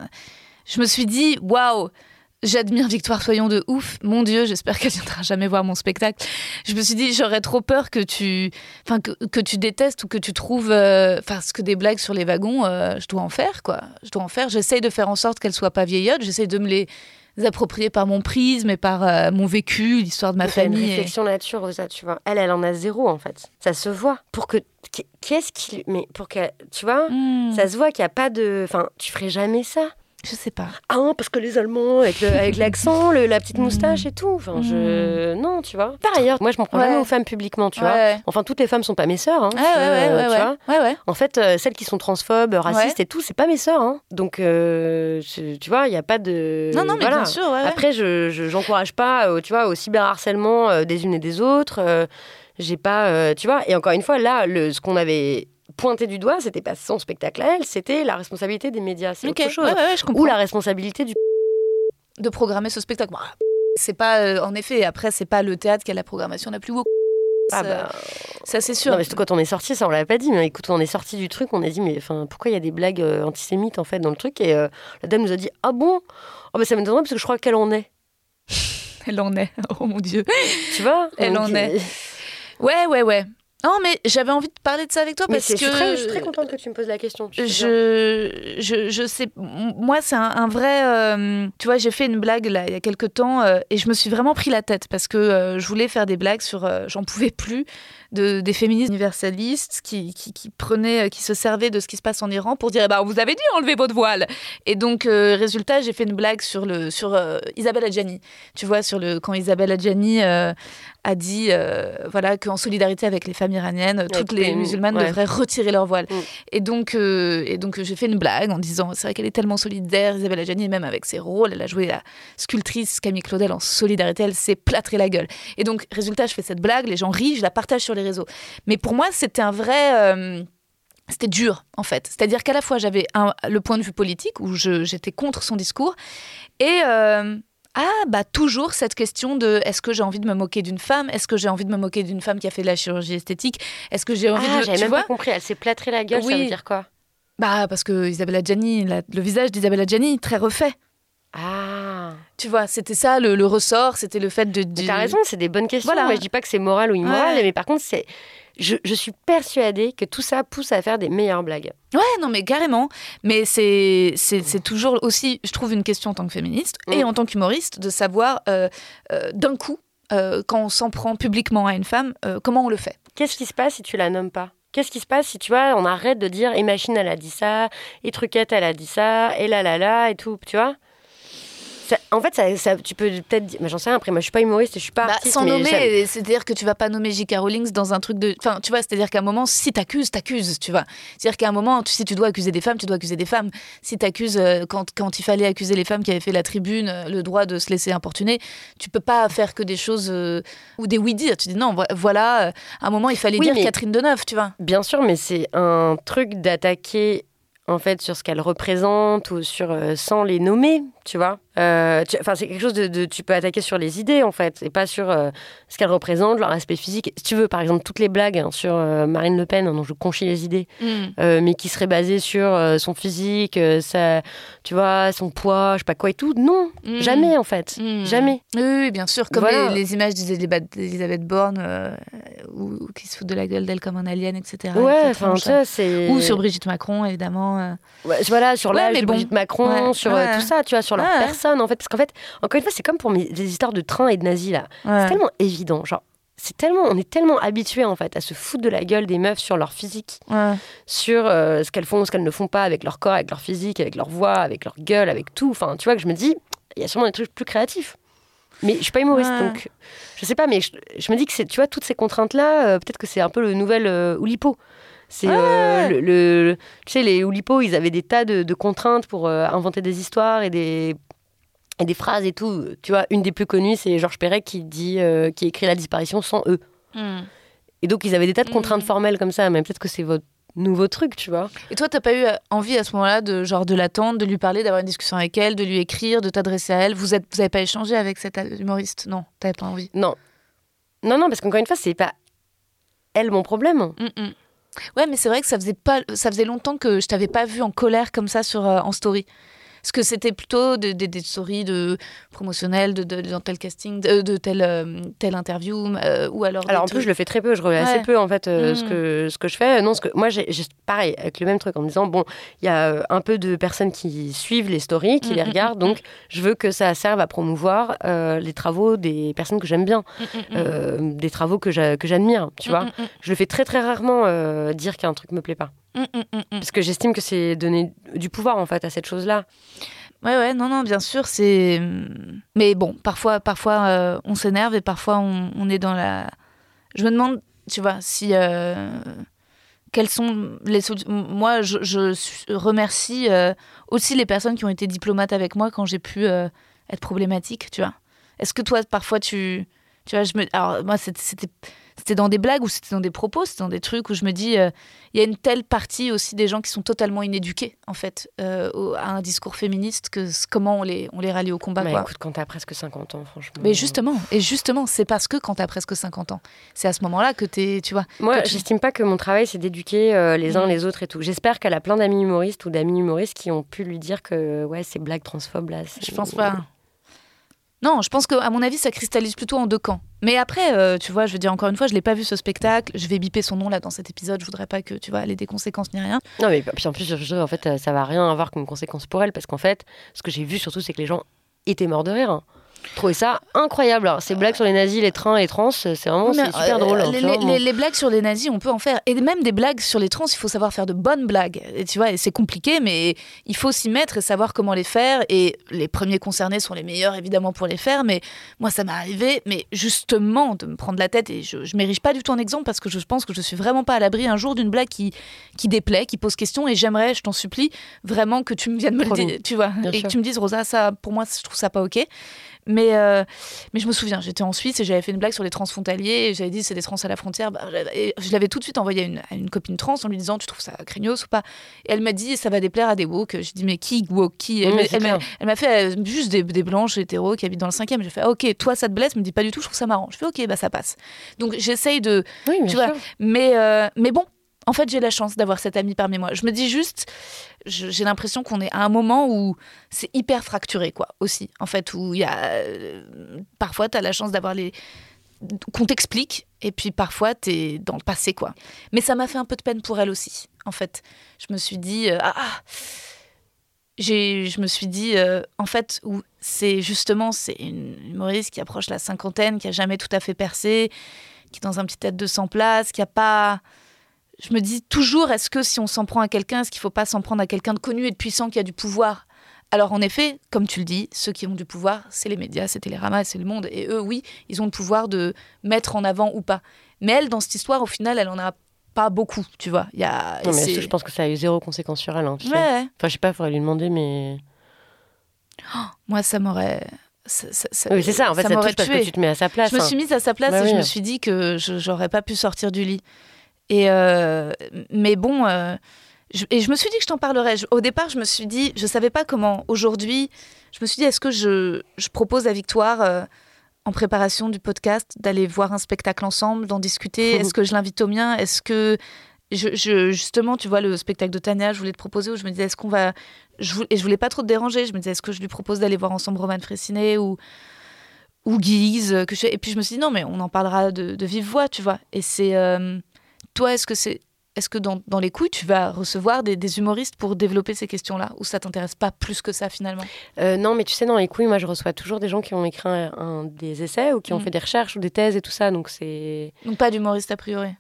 Je me suis dit, waouh! J'admire Victoire Soyon de ouf. Mon Dieu, j'espère qu'elle viendra jamais voir mon spectacle. Je me suis dit, j'aurais trop peur que tu, enfin que, tu détestes ou que tu trouves, euh, enfin ce que des blagues sur les wagons, euh, je dois en faire quoi. Je dois en faire. J'essaye de faire en sorte qu'elles soient pas vieillottes. J'essaye de me les approprier par mon prisme et par euh, mon vécu, l'histoire de ma une famille. et- réflexion Rosa, tu vois. Elle, elle en a zéro, en fait. Ça se voit. Pour que. Qu'est-ce qui. Mais pour que. Tu vois Hmm, Ça se voit qu'il n'y a pas de. Enfin, tu ferais jamais ça. Je sais pas. Ah, non, parce que les Allemands, avec le- avec l'accent, le- la Hmm. petite moustache et tout. Enfin, je. Non, tu vois. Par ailleurs, moi, je m'en prends Ouais. jamais aux femmes publiquement, tu vois. Enfin, toutes les femmes sont pas mes sœurs. Hein, Ouais, ouais, ouais, euh, tu vois. En fait, euh, celles qui sont transphobes, racistes et tout, c'est pas mes sœurs. Hein. Donc, euh, tu vois, il n'y a pas de. Non, non, mais voilà. bien sûr. Après, je je- j'encourage pas, euh, tu vois, au cyberharcèlement des unes et des autres. J'ai pas, euh, tu vois. Et encore une fois, là, le, ce qu'on avait pointé du doigt, c'était pas son spectacle à elle, c'était la responsabilité des médias. C'est Ok, autre chose. ouais, ouais, ouais, je comprends. Ou la responsabilité du. de programmer ce spectacle. C'est pas, euh, en effet, après, c'est pas le théâtre qui a la programmation la plus woke. Ah Ça- bah. Ça, c'est sûr. Non, mais quand on est sorti, ça on l'avait pas dit, mais écoute, on est sorti du truc, on a dit, mais enfin, pourquoi il y a des blagues euh, antisémites en fait dans le truc? Et euh, la dame nous a dit, ah bon? Oh, bah ça m'étonnerait parce que je crois qu'elle en est. Elle en est. Oh mon Dieu. Tu vois? Elle en est. Ouais, ouais, ouais. Non, mais j'avais envie de parler de ça avec toi Mais parce que je, suis très, je suis très contente que tu me poses la question. je, je, je sais, moi, c'est un, un vrai. euh, tu vois, j'ai fait une blague là, il y a quelques temps euh, et je me suis vraiment pris la tête parce que euh, je voulais faire des blagues sur. J'en pouvais plus de, des féministes universalistes qui, qui, qui prenaient, euh, qui se servaient de ce qui se passe en Iran pour dire eh ben, on vous avait dit enlevez votre voile. Et donc, euh, résultat, j'ai fait une blague sur, le, sur euh, Isabelle Adjani. Tu vois, sur le, quand Isabelle Adjani euh, a dit voilà, qu'en solidarité avec les femmes iraniennes, toutes les musulmanes ouais. devraient retirer leur voile. Mm. Et donc, et donc j'ai fait une blague en disant c'est vrai qu'elle est tellement solidaire, Isabelle Adjani, même avec ses rôles, elle a joué la sculptrice Camille Claudel en solidarité, elle s'est plâtrée la gueule. Et donc, résultat, je fais cette blague, les gens rient, je la partage sur les réseaux. Mais pour moi, c'était un vrai. euh, c'était dur, en fait. C'est-à-dire qu'à la fois, j'avais le point de vue politique, où j'étais contre son discours, et euh, ah, bah, toujours cette question de est-ce que j'ai envie de me moquer d'une femme? Est-ce que j'ai envie de me moquer d'une femme qui a fait de la chirurgie esthétique? Est-ce que j'ai envie Ah, de. j'avais même vois? pas compris. Elle s'est plâtrée la gueule, ça Oui. veut dire quoi? Bah, parce que Isabelle Adjani, la- le visage d'Isabelle Adjani, très refait. Ah. Tu vois, c'était ça le, le ressort, c'était le fait de. De- T'as raison, c'est des bonnes questions. Voilà. Moi, je dis pas que c'est moral ou immoral, Ouais. mais par contre, c'est. Je, je suis persuadée que tout ça pousse à faire des meilleures blagues. Ouais, non, mais carrément. Mais c'est c'est c'est toujours aussi, je trouve, une question en tant que féministe et Mm. en tant qu'humoriste de savoir euh, euh, d'un coup, euh, quand on s'en prend publiquement à une femme, euh, comment on le fait. Qu'est-ce qui se passe si tu la nommes pas? Qu'est-ce qui se passe si tu vois, on arrête de dire et machine elle a dit ça, et truquette elle a dit ça, et là là là et tout, tu vois? Ça- En fait, ça, ça- tu peux peut-être dire, mais j'en sais rien. Après, moi, je suis pas humoriste, je suis pas Bah, artiste, sans mais nommer, c'est-à-dire que tu vas pas nommer J.K. Rowling dans un truc de. Enfin, tu vois, c'est-à-dire qu'à un moment, si t'accuses, t'accuses, tu vois. C'est-à-dire qu'à un moment, tu, si tu dois accuser des femmes, tu dois accuser des femmes. Si t'accuses, euh, quand, quand il fallait accuser les femmes qui avaient fait la tribune, euh, le droit de se laisser importuner, tu peux pas faire que des choses. euh, ou des oui-dire. Tu dis non, vo- voilà, à un moment, il fallait Oui, dire Catherine Deneuve, tu vois. Bien sûr, mais c'est un truc d'attaquer en fait sur ce qu'elle représente ou sur euh, sans les nommer, tu vois. Euh, Enfin, c'est quelque chose de, de- tu peux attaquer sur les idées en fait, et pas sur euh, ce qu'elle représente, leur aspect physique. Si tu veux, par exemple, toutes les blagues hein, sur euh, Marine Le Pen, hein, dont je conchis les idées, euh, mais qui seraient basées sur son physique, sa, tu vois, son poids, je sais pas quoi et tout. Non, Mm. jamais en fait, Mm. jamais. Oui, oui, bien sûr. Comme Voilà. les, les images d'Elisabeth Borne, euh, ou, qui se foutent de la gueule d'elle comme un alien, etc. Ouais, enfin, vois, c'est. Ou sur Brigitte Macron, évidemment. euh. Ouais, voilà, sur Ouais, l'âge de. Brigitte Macron, Ouais, sur euh, tout ça, tu vois, sur leur Ouais. personne, en fait. Parce qu'en fait, encore une fois, c'est comme pour mes, les histoires de train et de nazis, là. Ouais. C'est tellement évident, genre. C'est tellement, on est tellement habitué en fait à se foutre de la gueule des meufs sur leur physique, Ouais. sur euh, ce qu'elles font, ce qu'elles ne font pas avec leur corps, avec leur physique, avec leur voix, avec leur gueule, avec tout. Enfin, tu vois que je me dis, il y a sûrement des trucs plus créatifs. Mais je suis pas humoriste, Ouais. donc je sais pas. Mais je, je me dis que c'est, tu vois, toutes ces contraintes-là, euh, peut-être que c'est un peu le nouvel euh, Oulipo. C'est euh, le, le- tu sais, les Oulipo, ils avaient des tas de, de contraintes pour euh, inventer des histoires et des et des phrases et tout. Tu vois, une des plus connues, c'est Georges Perec qui dit, euh, qui écrit la disparition sans eux. Hmm. Et donc ils avaient des tas de contraintes Mhm. formelles comme ça. Mais peut-être que c'est votre nouveau truc, tu vois. Et toi, t'as pas eu envie à ce moment-là de genre de l'attendre, de lui parler, d'avoir une discussion avec elle, de lui écrire, de t'adresser à elle? Vous êtes, vous avez pas échangé avec cet humoriste? Non, t'avais pas envie? Non, non, non, parce qu'encore une fois, c'est pas elle mon problème. Mm, mm. Ouais, mais c'est vrai que ça faisait pas, ça faisait longtemps que je t'avais pas vu en colère comme ça sur euh, en story. Parce que c'était plutôt de- de- des stories de promotionnelles, de, de, dans tel casting, de, de telle, euh, telle interview, euh, ou alors. Alors en plus, je le fais très peu. Je reviens assez peu en fait euh, ce Mhm. que ce que je fais. Non, ce que moi j'ai pareil avec le même truc en me disant bon, il y a un peu de personnes qui suivent les stories, qui les mhm, regardent, donc je veux que ça serve à promouvoir les travaux des personnes que j'aime bien, Mm, mm, mm. des travaux que j'a- que j'admire. Tu vois, Mm, mm, je le fais très très rarement dire qu'un truc me plaît pas, mm, mm, mm, parce que j'estime que c'est donner du pouvoir en fait à cette chose-là. Ouais, ouais, non, non, bien sûr, c'est. Mais bon, parfois, parfois euh, on s'énerve et parfois on, on est dans la. Je me demande, tu vois, si. euh, Quelles sont les solutions Moi, je, remercie euh, aussi les personnes qui ont été diplomates avec moi quand j'ai pu euh, être problématique, tu vois. Est-ce que toi, parfois, tu. Tu vois, je me. Alors, moi, c'était- c'était. Dans des blagues ou c'était dans des propos, c'était dans des trucs où je me dis, euh, il y a une telle partie aussi des gens qui sont totalement inéduqués, en fait, euh, au- à un discours féministe, que comment on les, on les rallie au combat. Mais quoi. écoute, quand t'as presque 50 ans, franchement. Mais justement, et justement, c'est parce que quand t'as presque 50 ans, c'est à ce moment-là que t'es, tu vois. Moi, tu- j'estime pas que mon travail, c'est d'éduquer euh, les uns Mhm. les autres et tout. J'espère qu'elle a plein d'amis humoristes ou d'amis humoristes qui ont pu lui dire que ouais, ces blagues transphobes là. Je pense pas. Non, je pense qu'à mon avis, ça cristallise plutôt en deux camps. Mais après, euh, tu vois, je veux dire encore une fois, je l'ai pas vu ce spectacle. Je vais biper son nom là dans cet épisode. Je voudrais pas que tu vois, elle ait des conséquences ni rien. Non, mais puis en plus, je en fait, euh, ça va rien avoir comme conséquence pour elle parce qu'en fait, ce que j'ai vu surtout, c'est que les gens étaient morts de rire. hein. Je trouvais ça incroyable. Alors, ces blagues sur les nazis, les trains, les trans, c'est vraiment Oui, super euh, drôle. hein, Les, blagues sur les nazis, on peut en faire. Et même des blagues sur les trans, il faut savoir faire de bonnes blagues. Et tu vois, et c'est compliqué, mais il faut s'y mettre et savoir comment les faire. Et les premiers concernés sont les meilleurs, évidemment, pour les faire. Mais moi, ça m'est arrivé, mais justement, de me prendre la tête. Et je ne m'érige pas du tout en exemple parce que je pense que je suis vraiment pas à l'abri un jour d'une blague qui, qui déplaît, qui pose question. Et j'aimerais, je t'en supplie, vraiment que tu me viennes me le dire, tu vois. Bien et sûr. que tu me dises, Rosa, ça, pour moi, je trouve ça pas OK. Mais, euh, mais je me souviens, j'étais en Suisse et j'avais fait une blague sur les transfrontaliers. Et j'avais dit, c'est des trans à la frontière. Bah, et je l'avais tout de suite envoyé à une, à une copine trans en lui disant, tu trouves ça craignos ou pas? Et elle m'a dit, ça va déplaire à des woke. J'ai dit, mais qui woke? Qui? Elle m'a- elle fait euh, juste des, des blanches hétéros qui habitent dans le cinquième. J'ai fait, ah, ok, toi ça te blesse, me dis pas du tout, je trouve ça marrant. Je fais, ok, bah ça passe. Donc j'essaye de, Oui, tu vois, mais, euh, mais bon, en fait, j'ai la chance d'avoir cette amie parmi moi. Je me dis juste, j'ai l'impression qu'on est à un moment où c'est hyper fracturé, quoi, aussi. En fait, où il y a. euh, parfois, tu as la chance d'avoir les. qu'on t'explique, et puis parfois, tu es dans le passé, quoi. Mais ça m'a fait un peu de peine pour elle aussi, en fait. Je me suis dit, euh, ah, ah je me suis dit, euh, en fait, où c'est justement, c'est une humoriste qui approche la cinquantaine, qui a jamais tout à fait percé, qui est dans un petit tête de 100 places, qui a pas. Je me dis toujours, est-ce que si on s'en prend à quelqu'un, est-ce qu'il faut pas s'en prendre à quelqu'un de connu et de puissant qui a du pouvoir? Alors en effet, comme tu le dis, ceux qui ont du pouvoir, c'est les médias, c'est Télérama, c'est le monde. Et eux, oui, ils ont le pouvoir de mettre en avant ou pas. Mais elle, dans cette histoire, au final, elle en a pas beaucoup, tu vois. Il y a. Non, mais je pense que ça a eu zéro conséquence sur elle. hein. Ouais. Enfin, je sais pas, faudrait lui demander, mais. Moi, ça m'aurait. ça- ça- ça- Oui, c'est ça, en fait, ça, touche parce que tu te mets à sa place. Je me hein. suis mise à sa place Bah et oui. je me suis dit que je j'aurais pas pu sortir du lit. Et euh, mais bon, euh, je- et je me suis dit que je t'en parlerais. Je- au départ, je me suis dit, je savais pas comment. Aujourd'hui, je me suis dit, est-ce que je, je propose à Victoire, euh, en préparation du podcast, d'aller voir un spectacle ensemble, d'en discuter? Est-ce que je l'invite au mien? Est-ce que je, je- justement, tu vois, le spectacle de Tania, je voulais te proposer où je me disais, est-ce qu'on va. Je, et je voulais pas trop te déranger. Je me disais, est-ce que je lui propose d'aller voir ensemble Roman Fressinet ou ou Guise que je... et puis je me suis dit non mais on en parlera de, de vive voix tu vois et c'est euh, toi est-ce que c'est est-ce que dans, dans les couilles tu vas recevoir des, des humoristes pour développer ces questions là ou ça t'intéresse pas plus que ça finalement? Euh, non, mais tu sais, dans les couilles, moi, je reçois toujours des gens qui ont écrit un, un- des essais ou qui ont Mm. fait des recherches ou des thèses et tout ça. Donc, c'est. donc pas d'humoriste a priori?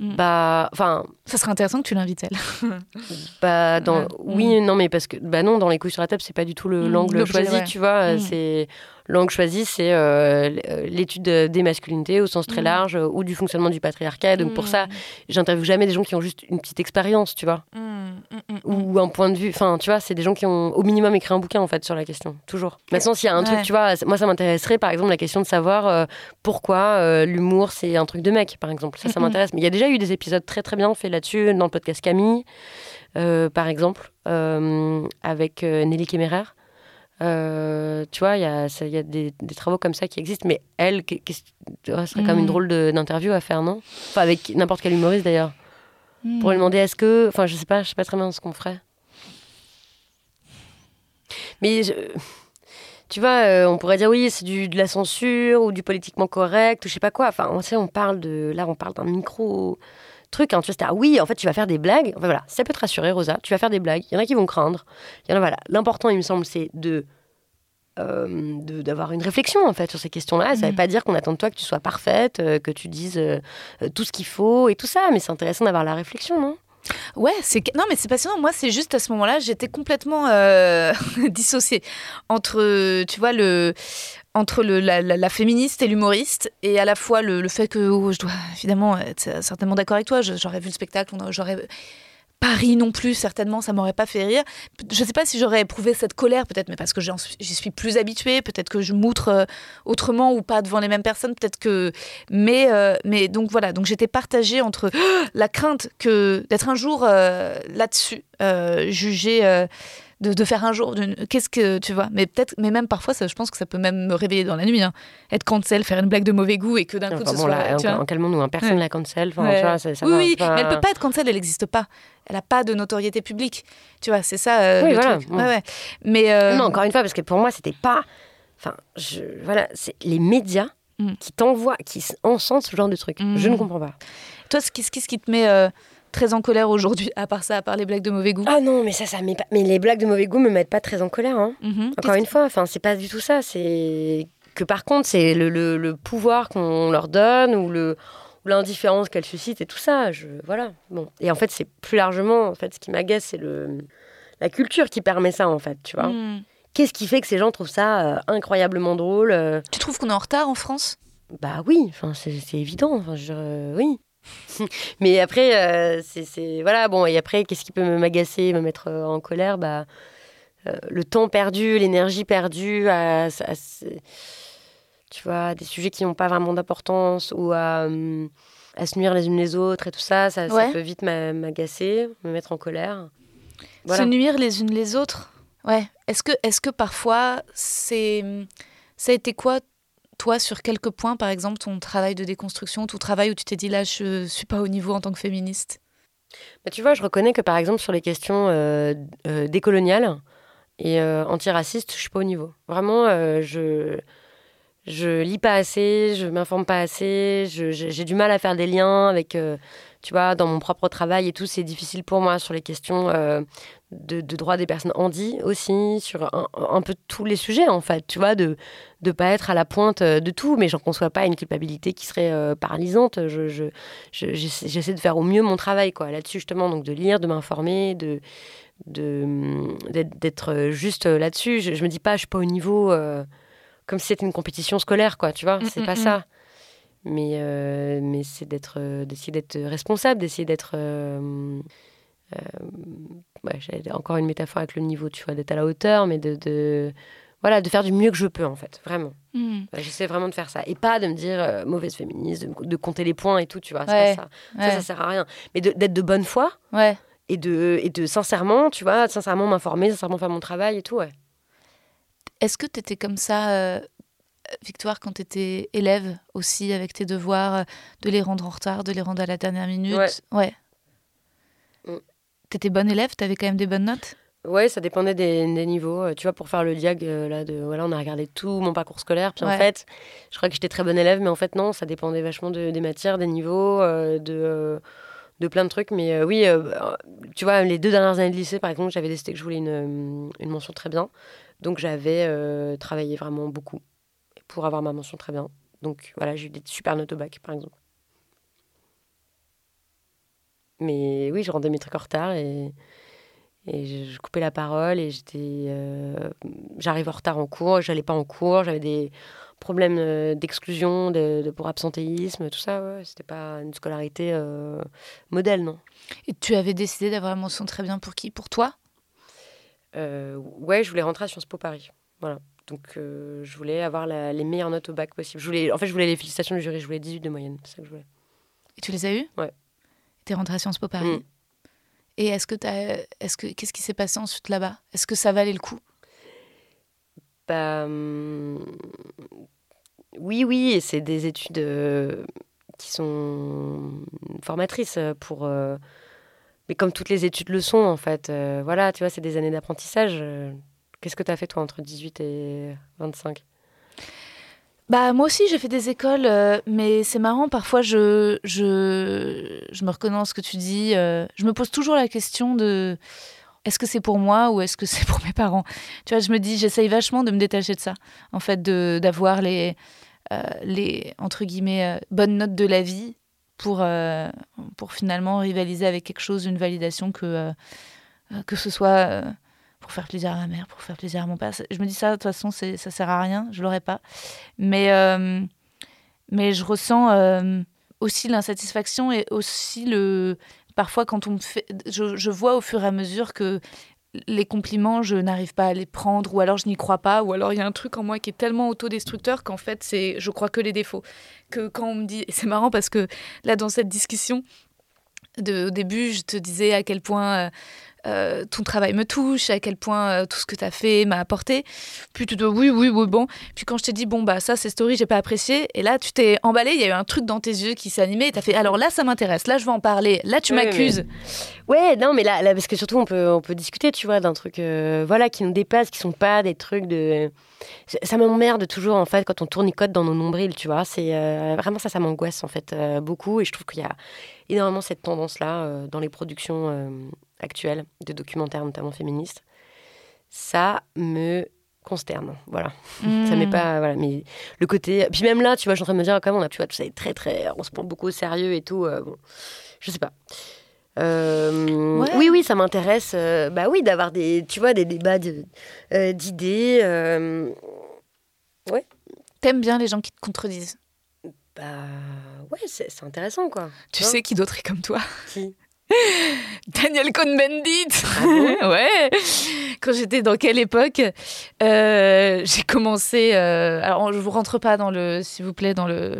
Mm. Bah, enfin, Ça serait intéressant que tu l'invites, elle. bah, dans, Ouais. oui, non, mais parce que, bah non, dans les couilles sur la table, c'est pas du tout le- Mm, l'angle choisi, ouais. tu vois. Mm. C'est l'angle choisi, c'est euh, euh, l'étude des masculinités au sens très Mm. large euh, ou du fonctionnement du patriarcat. Donc pour ça, j'interviewe jamais des gens qui ont juste une petite expérience, tu vois, Mm, mm, mm, ou un point de vue. Enfin, tu vois, c'est des gens qui ont au minimum écrit un bouquin en fait sur la question, toujours. Maintenant, s'il y a un Ouais. truc, tu vois, moi ça m'intéresserait par exemple la question de savoir euh, pourquoi euh, l'humour c'est un truc de mec, par exemple. Ça, ça m'intéresse. Mais il y a déjà eu des épisodes très très bien faits là-dessus dans le podcast Camille, euh, par exemple, euh, avec euh, Nelly Kémérer. Euh, tu vois, il y a, ça- y a des, des travaux comme ça qui existent, mais elle, qu'est- qu'est-ce- ouais, ce serait quand même une Mhm. drôle d'interview à faire, non? Enfin, avec n'importe quel humoriste d'ailleurs. mm. Pour lui demander est-ce que. Enfin, je sais pas, je sais pas très bien ce qu'on ferait. Mais je- tu vois, euh, on pourrait dire oui, c'est du, de la censure ou du politiquement correct ou je sais pas quoi. Enfin, on sait, on parle de. Là, on parle d'un micro truc. Hein, tu vois, ah oui, en fait, tu vas faire des blagues. Enfin voilà, ça peut te rassurer, Rosa. Tu vas faire des blagues. Il y en a qui vont craindre. Il y en a, voilà. L'important, il me semble, c'est de. euh, de- d'avoir une réflexion en fait sur ces questions-là. Ça ne veut Mhm. pas dire qu'on attend de toi que tu sois parfaite, euh, que tu dises euh, tout ce qu'il faut et tout ça, mais c'est intéressant d'avoir la réflexion, non? Ouais, c'est non mais c'est passionnant. Moi, c'est juste à ce moment-là, j'étais complètement dissociée entre, tu vois, le entre la, féministe et l'humoriste, et à la fois le, fait que oh, je dois évidemment être certainement d'accord avec toi. J'aurais vu le spectacle, j'aurais Paris non plus, certainement, ça m'aurait pas fait rire. Je sais pas si j'aurais éprouvé cette colère, peut-être, mais parce que j'y suis plus habituée, peut-être que je m'outre euh, autrement ou pas devant les mêmes personnes, peut-être que. Mais, euh, mais donc voilà, donc j'étais partagée entre la crainte que d'être un jour euh, là-dessus, euh, jugée. De, de faire un jour d'une- qu'est-ce que tu vois? Mais peut-être mais même parfois ça, je pense que ça peut même me réveiller dans la nuit hein. être cancel faire une blague de mauvais goût et que d'un coup Enfin, ce bon, soit là, tu en, en calmons-nous, hein, personne Ouais. la cancel. Enfin, Ouais. tu vois, ça, ça oui, va oui, pas- mais elle peut pas être cancel, elle n'existe pas. Elle a pas de notoriété publique. Tu vois, c'est ça euh, Oui, le voilà. truc. Ouais, ouais. Mais euh, Non, encore une fois, parce que pour moi, c'était pas. Enfin, je... voilà, c'est les médias Mm. qui t'envoient, qui encensent ce genre de truc. Mm. Je ne comprends pas. toi, ce qui, ce qui, ce qui te met euh, très en colère aujourd'hui, à part ça, à part les blagues de mauvais goût. Ah non, mais ça, ça met pas. Mais les blagues de mauvais goût me mettent pas très en colère. Hein. Mhm. Encore une fois, enfin, c'est pas du tout ça. C'est que par contre, c'est le, le- le pouvoir qu'on leur donne ou le ou l'indifférence qu'elles suscitent et tout ça. Je voilà. Bon. Et en fait, c'est plus largement, en fait, ce qui m'agace, c'est le la culture qui permet ça, en fait. Tu vois. Mhm. Qu'est-ce qui fait que ces gens trouvent ça euh, incroyablement drôle euh, Tu trouves qu'on est en retard en France? Bah oui, enfin c'est c'est évident. Enfin, je, oui. Mais après, euh, c'est voilà bon. Et après, qu'est-ce qui peut me m'agacer, me mettre euh, en colère? Bah euh, le temps perdu, l'énergie perdue à, tu vois, des sujets qui n'ont pas vraiment d'importance ou à, hum, à se nuire les unes les autres et tout ça, ça, peut vite m'a- m'agacer, me mettre en colère. Voilà. Se nuire les unes les autres? Ouais. Est-ce que, est que parfois, c'est. Ça a été quoi, toi, sur quelques points, par exemple, ton travail de déconstruction, ton travail où tu t'es dit là, je suis pas au niveau en tant que féministe? Bah, tu vois, je reconnais que par exemple sur les questions euh, euh, décoloniales et euh, antiracistes, je suis pas au niveau. Vraiment, euh, je je lis pas assez, je m'informe pas assez, j'ai du mal à faire des liens avec, tu vois, dans mon propre travail et tout, c'est difficile pour moi sur les questions euh, de, de droits des personnes handies aussi, sur un, un peu tous les sujets en fait, tu vois, de de pas être à la pointe euh, de tout, mais j'en conçois pas une culpabilité qui serait euh, paralysante. Je, je, je- j'essaie j'essaie de faire au mieux mon travail quoi là-dessus justement, donc de lire, de m'informer, de de d'être, juste là-dessus. Je, je me dis pas, je suis pas au niveau euh, comme si c'était une compétition scolaire quoi, tu vois, Mm, c'est mm, pas mm. ça. Mais mais mais c'est d'être euh, d'essayer d'être responsable, d'essayer d'être euh, euh, ouais, encore une métaphore avec le niveau, tu vois, d'être à la hauteur, mais de, de voilà, de faire du mieux que je peux en fait, vraiment. Hmm. J'essaie vraiment de faire ça. Et pas de me dire euh, mauvaise féministe, de, de compter les points et tout, tu vois. Ouais, ça. Ouais. Ça, ça sert à rien. Mais d'être de bonne foi ouais. et de, et de sincèrement, tu vois, sincèrement m'informer, sincèrement faire mon travail et tout, ouais. Est-ce que tu étais comme ça, euh, Victoire, quand tu étais élève aussi, avec tes devoirs, euh, de les rendre en retard, de les rendre à la dernière minute Ouais. Ouais. Mm. T'étais bonne élève T'avais quand même des bonnes notes? Ouais, ça dépendait des, des niveaux. Euh, Tu vois, pour faire le diag, euh, là, de, voilà, on a regardé tout mon parcours scolaire. Puis en fait, je crois que j'étais très bonne élève, mais en fait, non, ça dépendait vachement de- des matières, des niveaux, euh, de, de plein de trucs. Mais oui, euh, tu vois, les deux dernières années de lycée, par exemple, j'avais décidé que je voulais une, une mention très bien. Donc, j'avais travaillé vraiment beaucoup pour avoir ma mention très bien. Donc, voilà, j'ai eu des super notes au bac, par exemple. Mais oui, je rendais mes trucs en retard et, et je, coupais la parole et j'étais. euh, J'arrivais en retard en cours, j'allais pas en cours, j'avais des problèmes euh, d'exclusion, de, de- pour absentéisme, tout ça. Ouais, C'était pas une scolarité euh, modèle, non. Et tu avais décidé d'avoir la mention très bien pour qui? Pour toi? Euh, ouais, je voulais rentrer à Sciences Po Paris. Voilà. Donc, euh, je voulais avoir la- les meilleures notes au bac possible. Je voulais, en fait, je voulais les félicitations du jury. Je voulais 18 de moyenne. C'est ça que je voulais. Et tu les as eus Ouais. T'es rentrée à Sciences Po Paris. Mm. Et est-ce que t'as, est-ce que qu'est-ce qui s'est passé ensuite là-bas? Est-ce que ça valait le coup? Bah, hum, oui, oui, et c'est des études euh, qui sont formatrices pour. euh, mais comme toutes les études le sont, en fait. Voilà, tu vois, c'est des années d'apprentissage. Qu'est-ce que tu as fait, toi, entre 18 et 25 Bah moi aussi j'ai fait des écoles, euh, mais c'est marrant. Parfois je, je je me reconnais dans ce que tu dis. euh, je me pose toujours la question de est-ce que c'est pour moi ou est-ce que c'est pour mes parents? Tu vois, je me dis j'essaye vachement de me détacher de ça. En fait, d'avoir les euh, les entre guillemets bonnes notes de la vie pour pour finalement rivaliser avec quelque chose, une validation que que ce soit pour faire plaisir à ma mère, pour faire plaisir à mon père. Je me dis ça de toute façon ça sert à rien, je l'aurais pas. Mais, euh, mais je ressens euh, aussi l'insatisfaction et aussi le. Parfois, quand on me fait. Je, vois au fur et à mesure que les compliments, je n'arrive pas à les prendre, ou alors je n'y crois pas, ou alors il y a un truc en moi qui est tellement autodestructeur qu'en fait, c'est, je crois que les défauts. Que quand on me dit. C'est marrant parce que là, dans cette discussion, au début, je te disais à quel point. Euh, ton travail me touche, à quel point euh, tout ce que tu as fait m'a apporté. Puis tu te dis oui, oui, oui, bon. Puis quand je t'ai dit, bon, bah ça, c'est story, j'ai pas apprécié. Et là, tu t'es emballé, il y a eu un truc dans tes yeux qui s'est animé. Et tu as fait, alors là, ça m'intéresse, là, je vais en parler. Là, tu Oui, m'accuses. Ouais, non, mais là, là, parce que surtout, on peut, on peut discuter, tu vois, d'un truc, euh, voilà, qui nous dépasse, qui sont pas des trucs de. Ça- m'emmerde toujours, en fait, quand on tournicote dans nos nombrils, tu vois. C'est vraiment ça, ça m'angoisse, en fait, beaucoup. Et je trouve qu'il y a énormément cette tendance-là dans les productions actuelles, de documentaires, notamment féministes. Ça me consterne, voilà. Ça Hmm. m'est pas voilà mais le côté puis même là tu vois je suis en train de me dire quand même on a tu vois tout ça est très très on se prend beaucoup au sérieux et tout euh, bon je sais pas Euh, Ouais. oui oui ça m'intéresse euh, bah oui d'avoir des tu vois des débats de- euh, d'idées euh, T'aimes bien les gens qui te contredisent? bah ouais c'est c'est intéressant quoi Tu Non sais qui d'autre est comme toi? Qui? Daniel Cohn-Bendit. Ah Ouais. Quand j'étais dans quelle époque Euh, J'ai commencé... euh, alors, je vous rentre pas dans le... S'il vous plaît, dans le,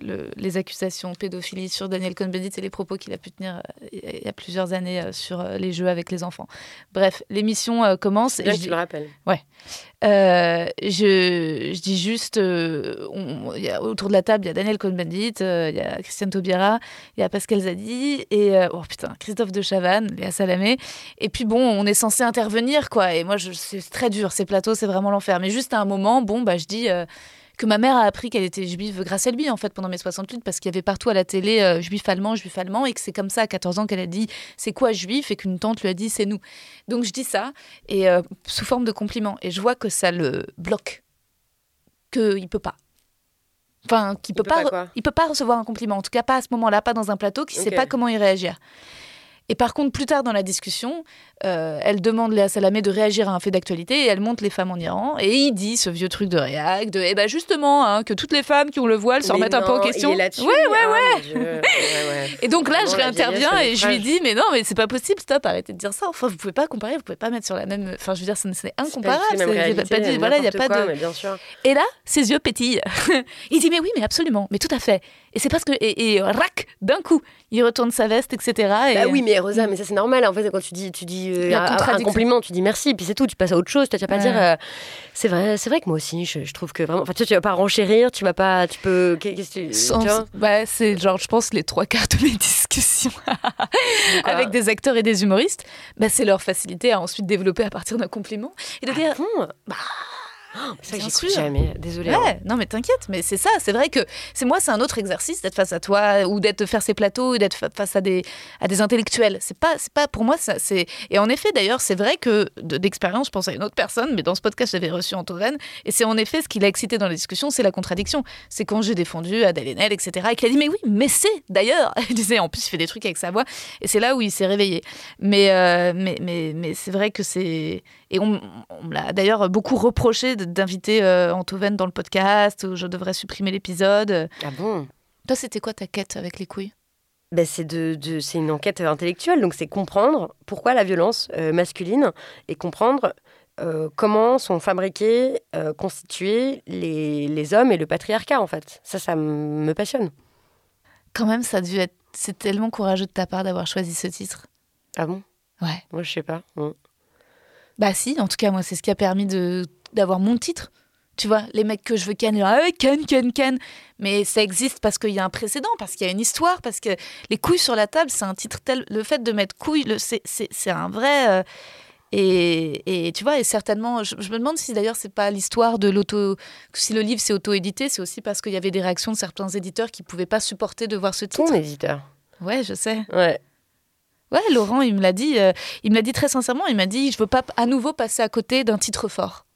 le- les accusations pédophilie sur Daniel Cohn-Bendit et les propos qu'il a pu tenir euh, il y a plusieurs années sur les jeux avec les enfants. Bref, l'émission commence... et bien je tu le rappelles euh, je, dis juste, euh, autour de la table, il y a Daniel Cohn-Bendit, euh, il y a Christiane Taubira, il y a Pascal Zadi et oh putain, Christophe de Chavannes, Léa Salamé. Et puis bon, on est censé intervenir quoi. Et moi, c'est très dur, ces plateaux, c'est vraiment l'enfer. Mais juste à un moment, bon, bah je dis. Que ma mère a appris qu'elle était juive grâce à lui, en fait, pendant mes 68, parce qu'il y avait partout à la télé euh, juif allemand, juif allemand, et que c'est comme ça, à 14 ans, qu'elle a dit c'est quoi juif, et qu'une tante lui a dit c'est nous. Donc je dis ça, et euh, sous forme de compliment. Et je vois que ça le bloque. Qu'il peut pas. Enfin, qu'il peut, peut pas, il peut pas recevoir un compliment. En tout cas, pas à ce moment-là, pas dans un plateau, qui sait Ok. pas comment y réagir. Et par contre, plus tard dans la discussion, euh, elle demande Léa Salamé de réagir à un fait d'actualité et elle monte les femmes en Iran. Et il dit ce vieux truc de réac, de eh ben justement, hein, que toutes les femmes qui ont le voile se remettent un peu en question. il est là-dessus ouais, ouais, Ah, ouais. Et donc là, je réinterviens et je lui dis mais non, mais c'est pas possible, stop, arrêtez de dire ça. Enfin, vous pouvez pas comparer, vous pouvez pas mettre sur la même. Enfin, je veux dire, c'est incomparable. pas j'ai pas dit- voilà, il y a pas quoi, de. mais bien sûr Et là, ses yeux pétillent. il dit mais oui, mais absolument, mais tout à fait. Et c'est parce que et, et rac d'un coup, il retourne sa veste, etc. Et, Bah oui, mais Rosa, mais ça c'est normal. En fait, quand tu dis, tu dis euh, un, compliment, tu dis merci, puis c'est tout. Tu passes à autre chose. Tu vas pas Ouais. dire. euh, c'est vrai, c'est vrai que moi aussi, je, je trouve que vraiment. Enfin, tu, tu vas pas renchérir, tu vas pas, tu peux. Qu'est-ce que tu, Sans- tu vois bah, c'est genre, je pense, les trois quarts de mes discussions avec des acteurs et des humoristes, bah, c'est leur facilité à ensuite développer à partir d'un compliment et de Ah dire bon? Ça, Bien j'écoute sûr. jamais. Désolée. hein. Ouais, non mais t'inquiète, mais c'est ça, c'est vrai que c'est moi, c'est un autre exercice d'être face à toi ou d'être faire ces plateaux, ou d'être fa- face à des à des intellectuels. C'est pas c'est pas pour moi ça c'est et en effet d'ailleurs c'est vrai que de- d'expérience, je pense à une autre personne, mais dans ce podcast j'avais reçu Antoven et c'est en effet ce qui l'a excité dans la discussion, c'est la contradiction. C'est quand j'ai défendu Adèle Haenel, etc. et qu'il a dit mais oui, mais c'est d'ailleurs. Il disait en plus il fait des trucs avec sa voix et c'est là où il s'est réveillé. Mais euh, mais mais mais c'est vrai que c'est et on, on l'a d'ailleurs beaucoup reproché d'inviter euh, Antoven dans le podcast, où je devrais supprimer l'épisode. Ah bon? Toi, c'était quoi ta quête avec les couilles? Ben, c'est de, de- c'est une enquête intellectuelle, donc c'est comprendre pourquoi la violence euh, masculine et comprendre euh, comment sont fabriqués, euh, constitués les, les hommes et le patriarcat en fait. Ça, ça me passionne. Quand même, ça a dû être. C'est tellement courageux de ta part d'avoir choisi ce titre. Ah bon? Ouais. Moi, je sais pas. Bah si, en tout cas, moi, c'est ce qui a permis de d'avoir mon titre. Tu vois, les mecs que je veux ken, ah ouais, ken, ken, ken. Mais ça existe parce qu'il y a un précédent, parce qu'il y a une histoire, parce que les couilles sur la table, c'est un titre tel. Le fait de mettre couilles, le- c'est- un vrai. euh, et, et tu vois, et certainement, je, je me demande si d'ailleurs c'est pas l'histoire de l'auto. Si le livre s'est auto-édité, c'est aussi parce qu'il y avait des réactions de certains éditeurs qui pouvaient pas supporter de voir ce Ton titre. éditeur. Ouais, je sais. Ouais. Ouais, Laurent, il me l'a dit. euh, il me l'a dit très sincèrement. Il m'a dit, je veux pas à nouveau passer à côté d'un titre fort.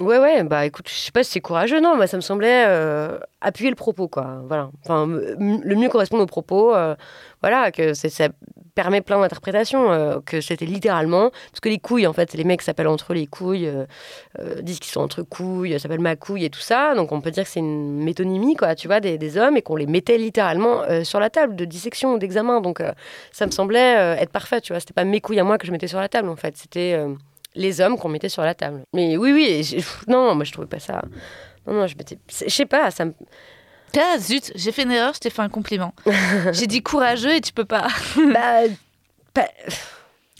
Ouais, ouais, bah écoute, je sais pas si c'est courageux, non, moi ça me semblait euh, appuyer le propos, quoi. Voilà. Enfin, le mieux correspondre au propos, euh, voilà, que ça permet plein d'interprétations, euh, que c'était littéralement, parce que les couilles, en fait, les mecs s'appellent entre les couilles, disent qu'ils sont entre couilles, s'appellent ma couille et tout ça, donc on peut dire que c'est une métonymie, quoi, tu vois, des, hommes, et qu'on les mettait littéralement sur la table de dissection ou d'examen, donc ça me semblait être parfait, tu vois, c'était pas mes couilles à moi que je mettais sur la table, en fait, c'était... les hommes qu'on mettait sur la table. Mais oui, oui, non, moi je trouvais pas ça. Non, non, je m'étais. c'est- Je sais pas, ça me. Ah zut, j'ai fait une erreur, je t'ai fait un compliment. j'ai dit courageux et tu peux pas. bah, pas-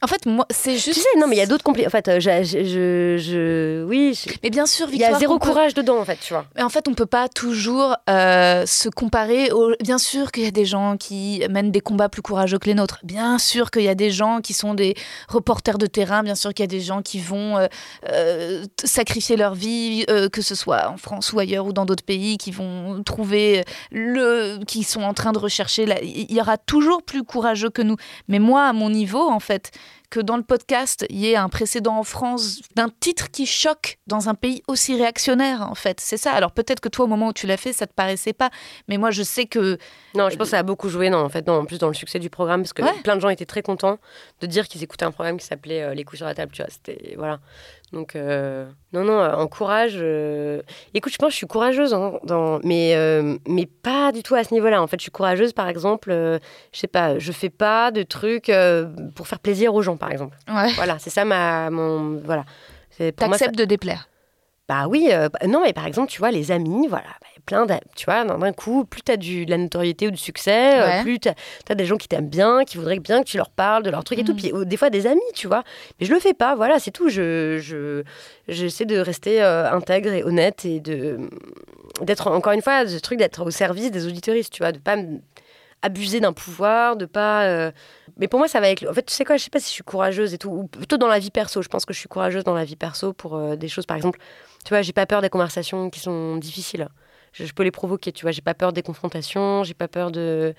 En fait, moi, c'est juste. Tu sais, non, mais il y a d'autres compliments. En fait, euh, j'ai- je, je, oui, je- Mais bien sûr, il y a zéro peut- courage dedans, en fait, tu vois. Mais en fait, on peut pas toujours euh, se comparer. Bien sûr qu'il y a des gens qui mènent des combats plus courageux que les nôtres. Bien sûr qu'il y a des gens qui sont des reporters de terrain. Bien sûr qu'il y a des gens qui vont euh, euh, sacrifier leur vie, que ce soit en France ou ailleurs ou dans d'autres pays, qui vont trouver le, qui sont en train de rechercher. la- Il y aura toujours plus courageux que nous. Mais moi, à mon niveau, en fait, que dans le podcast, il y ait un précédent en France d'un titre qui choque dans un pays aussi réactionnaire, en fait. C'est ça. Alors peut-être que toi, au moment où tu l'as fait, ça te paraissait pas. Mais moi, je sais que. Non, je pense que ça a beaucoup joué, non, en fait, non, en plus dans le succès du programme, parce que Ouais. plein de gens étaient très contents de dire qu'ils écoutaient un programme qui s'appelait euh, Les coups sur la table, tu vois. C'était. Voilà. Donc, euh, non, non, euh, en courage. euh, Écoute, je pense que je suis courageuse, hein, dans... mais, euh, mais pas du tout à ce niveau-là. En fait, je suis courageuse, par exemple, je sais pas, je fais pas de trucs pour faire plaisir aux gens, par exemple. Ouais. Voilà, c'est ça ma. Mon... Voilà. Moi, ça- T'acceptes de déplaire. bah oui, euh, bah, non, mais par exemple, tu vois, les amis, voilà, bah, plein d'a- tu vois, d'un coup, plus tu as du, de la notoriété ou du succès, euh, Ouais. plus tu as, des gens qui t'aiment bien, qui voudraient bien que tu leur parles de leurs trucs et tout, Mhm. puis euh, des fois des amis, tu vois. Mais je le fais pas, voilà, c'est tout. Je, je, j'essaie de rester euh, intègre et honnête et de d'être, encore une fois, ce truc d'être au service des auditeuristes, tu vois, de pas abuser d'un pouvoir, de pas. euh, Mais pour moi, ça va avec. En fait, tu sais quoi, je sais pas si je suis courageuse et tout, ou plutôt dans la vie perso. Je pense que je suis courageuse dans la vie perso pour euh, des choses, par exemple, tu vois, j'ai pas peur des conversations qui sont difficiles. Je, je peux les provoquer, tu vois, j'ai pas peur des confrontations, j'ai pas peur de.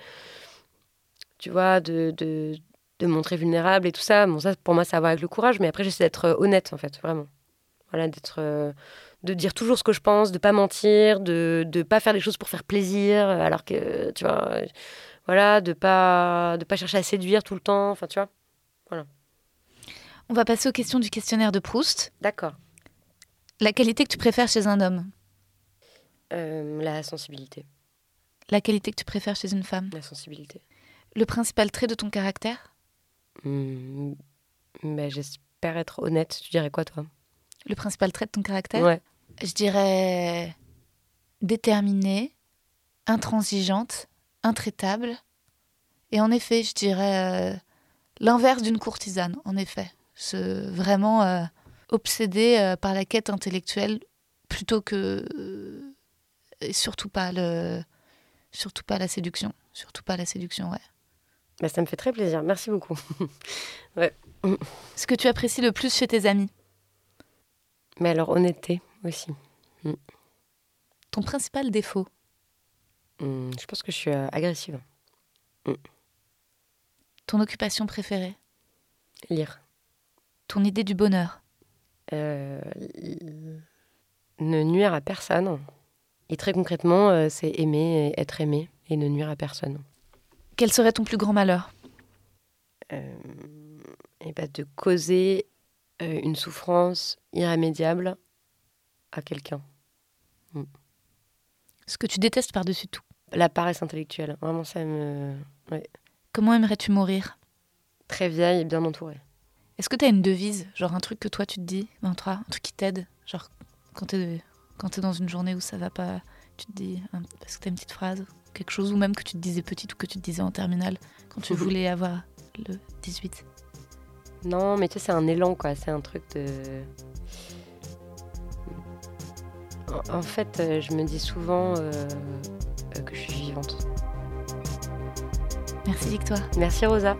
Tu vois, de. de de montrer vulnérable et tout ça, bon ça pour moi ça va avec le courage, mais après j'essaie d'être euh, honnête en fait, vraiment. Voilà, d'être, euh, de dire toujours ce que je pense, de pas mentir, de de pas faire des choses pour faire plaisir, alors que tu vois, voilà, de pas de pas chercher à séduire tout le temps, enfin tu vois. On va passer aux questions du questionnaire de Proust. D'accord. La qualité que tu préfères chez un homme? Euh, la sensibilité, La qualité que tu préfères chez une femme. la sensibilité. Le principal trait de ton caractère. Hmm, mais j'espère être honnête. Tu dirais quoi toi? Le principal trait de ton caractère. Ouais. Je dirais déterminée, intransigeante, intraitable. Et en effet, je dirais euh, l'inverse d'une courtisane, en effet. Ce, vraiment euh, obsédée euh, par la quête intellectuelle plutôt que. Et surtout pas le. Surtout pas la séduction. Surtout pas la séduction, ouais. Bah, ça me fait très plaisir. Merci beaucoup. Ce que tu apprécies le plus chez tes amis? Mais alors, honnêteté aussi. Ton principal défaut? Hmm, je pense que je suis euh, agressive. Ton occupation préférée? Lire. Ton idée du bonheur? Euh, ne nuire à personne. Et très concrètement, euh, c'est aimer et être aimé et ne nuire à personne. Quel serait ton plus grand malheur Euh, et bah, de causer euh, une souffrance irrémédiable à quelqu'un. Ce que tu détestes par-dessus tout La paresse intellectuelle, vraiment, ça me. Comment aimerais-tu mourir Très vieille et bien entourée. Est-ce que tu as une devise Genre un truc que toi tu te dis, ben, toi, un truc qui t'aide Genre quand t'es quand t'es dans une journée où ça va pas, tu te dis, hein, parce que t'as une petite phrase, quelque chose, ou même que tu te disais petite ou que tu te disais en terminale, quand tu voulais avoir le 18. Non, mais tu sais, c'est un élan, quoi. C'est un truc de. En, en fait, euh, je me dis souvent euh, euh, que je suis vivante. Merci Victoire. Merci, Rosa.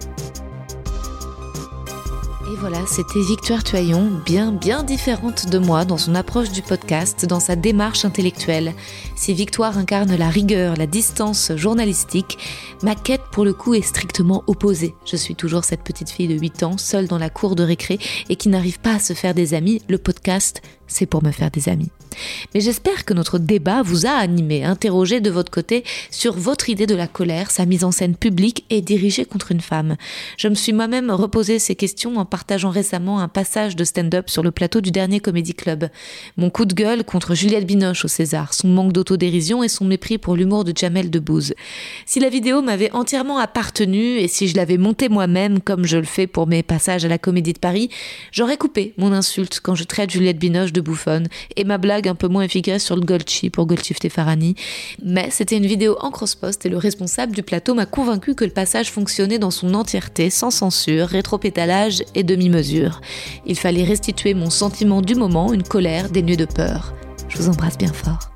Et voilà, c'était Victoire Tuaillon, bien bien différente de moi dans son approche du podcast, dans sa démarche intellectuelle. Si Victoire incarne la rigueur, la distance journalistique, ma quête pour le coup est strictement opposée. Je suis toujours cette petite fille de 8 ans, seule dans la cour de récré et qui n'arrive pas à se faire des amis. Le podcast, c'est pour me faire des amis. Mais j'espère que notre débat vous a animé, interrogé de votre côté sur votre idée de la colère, sa mise en scène publique et dirigée contre une femme. Je me suis moi-même reposé ces questions en partageant récemment un passage de stand-up sur le plateau du dernier Comedy Club. Mon coup de gueule contre Juliette Binoche au César, son manque d'autodérision et son mépris pour l'humour de Jamel Debbouze. Si la vidéo m'avait entièrement appartenu et si je l'avais montée moi-même comme je le fais pour mes passages à la Comédie de Paris, j'aurais coupé mon insulte quand je traite Juliette Binoche de bouffonne et ma blague un peu moins efficace sur le Golchi pour Golchif Tefarani. Mais c'était une vidéo en cross-post et le responsable du plateau m'a convaincu que le passage fonctionnait dans son entièreté, sans censure, rétropétalage et demi-mesure. Il fallait restituer mon sentiment du moment, une colère dénuée de peur. Je vous embrasse bien fort.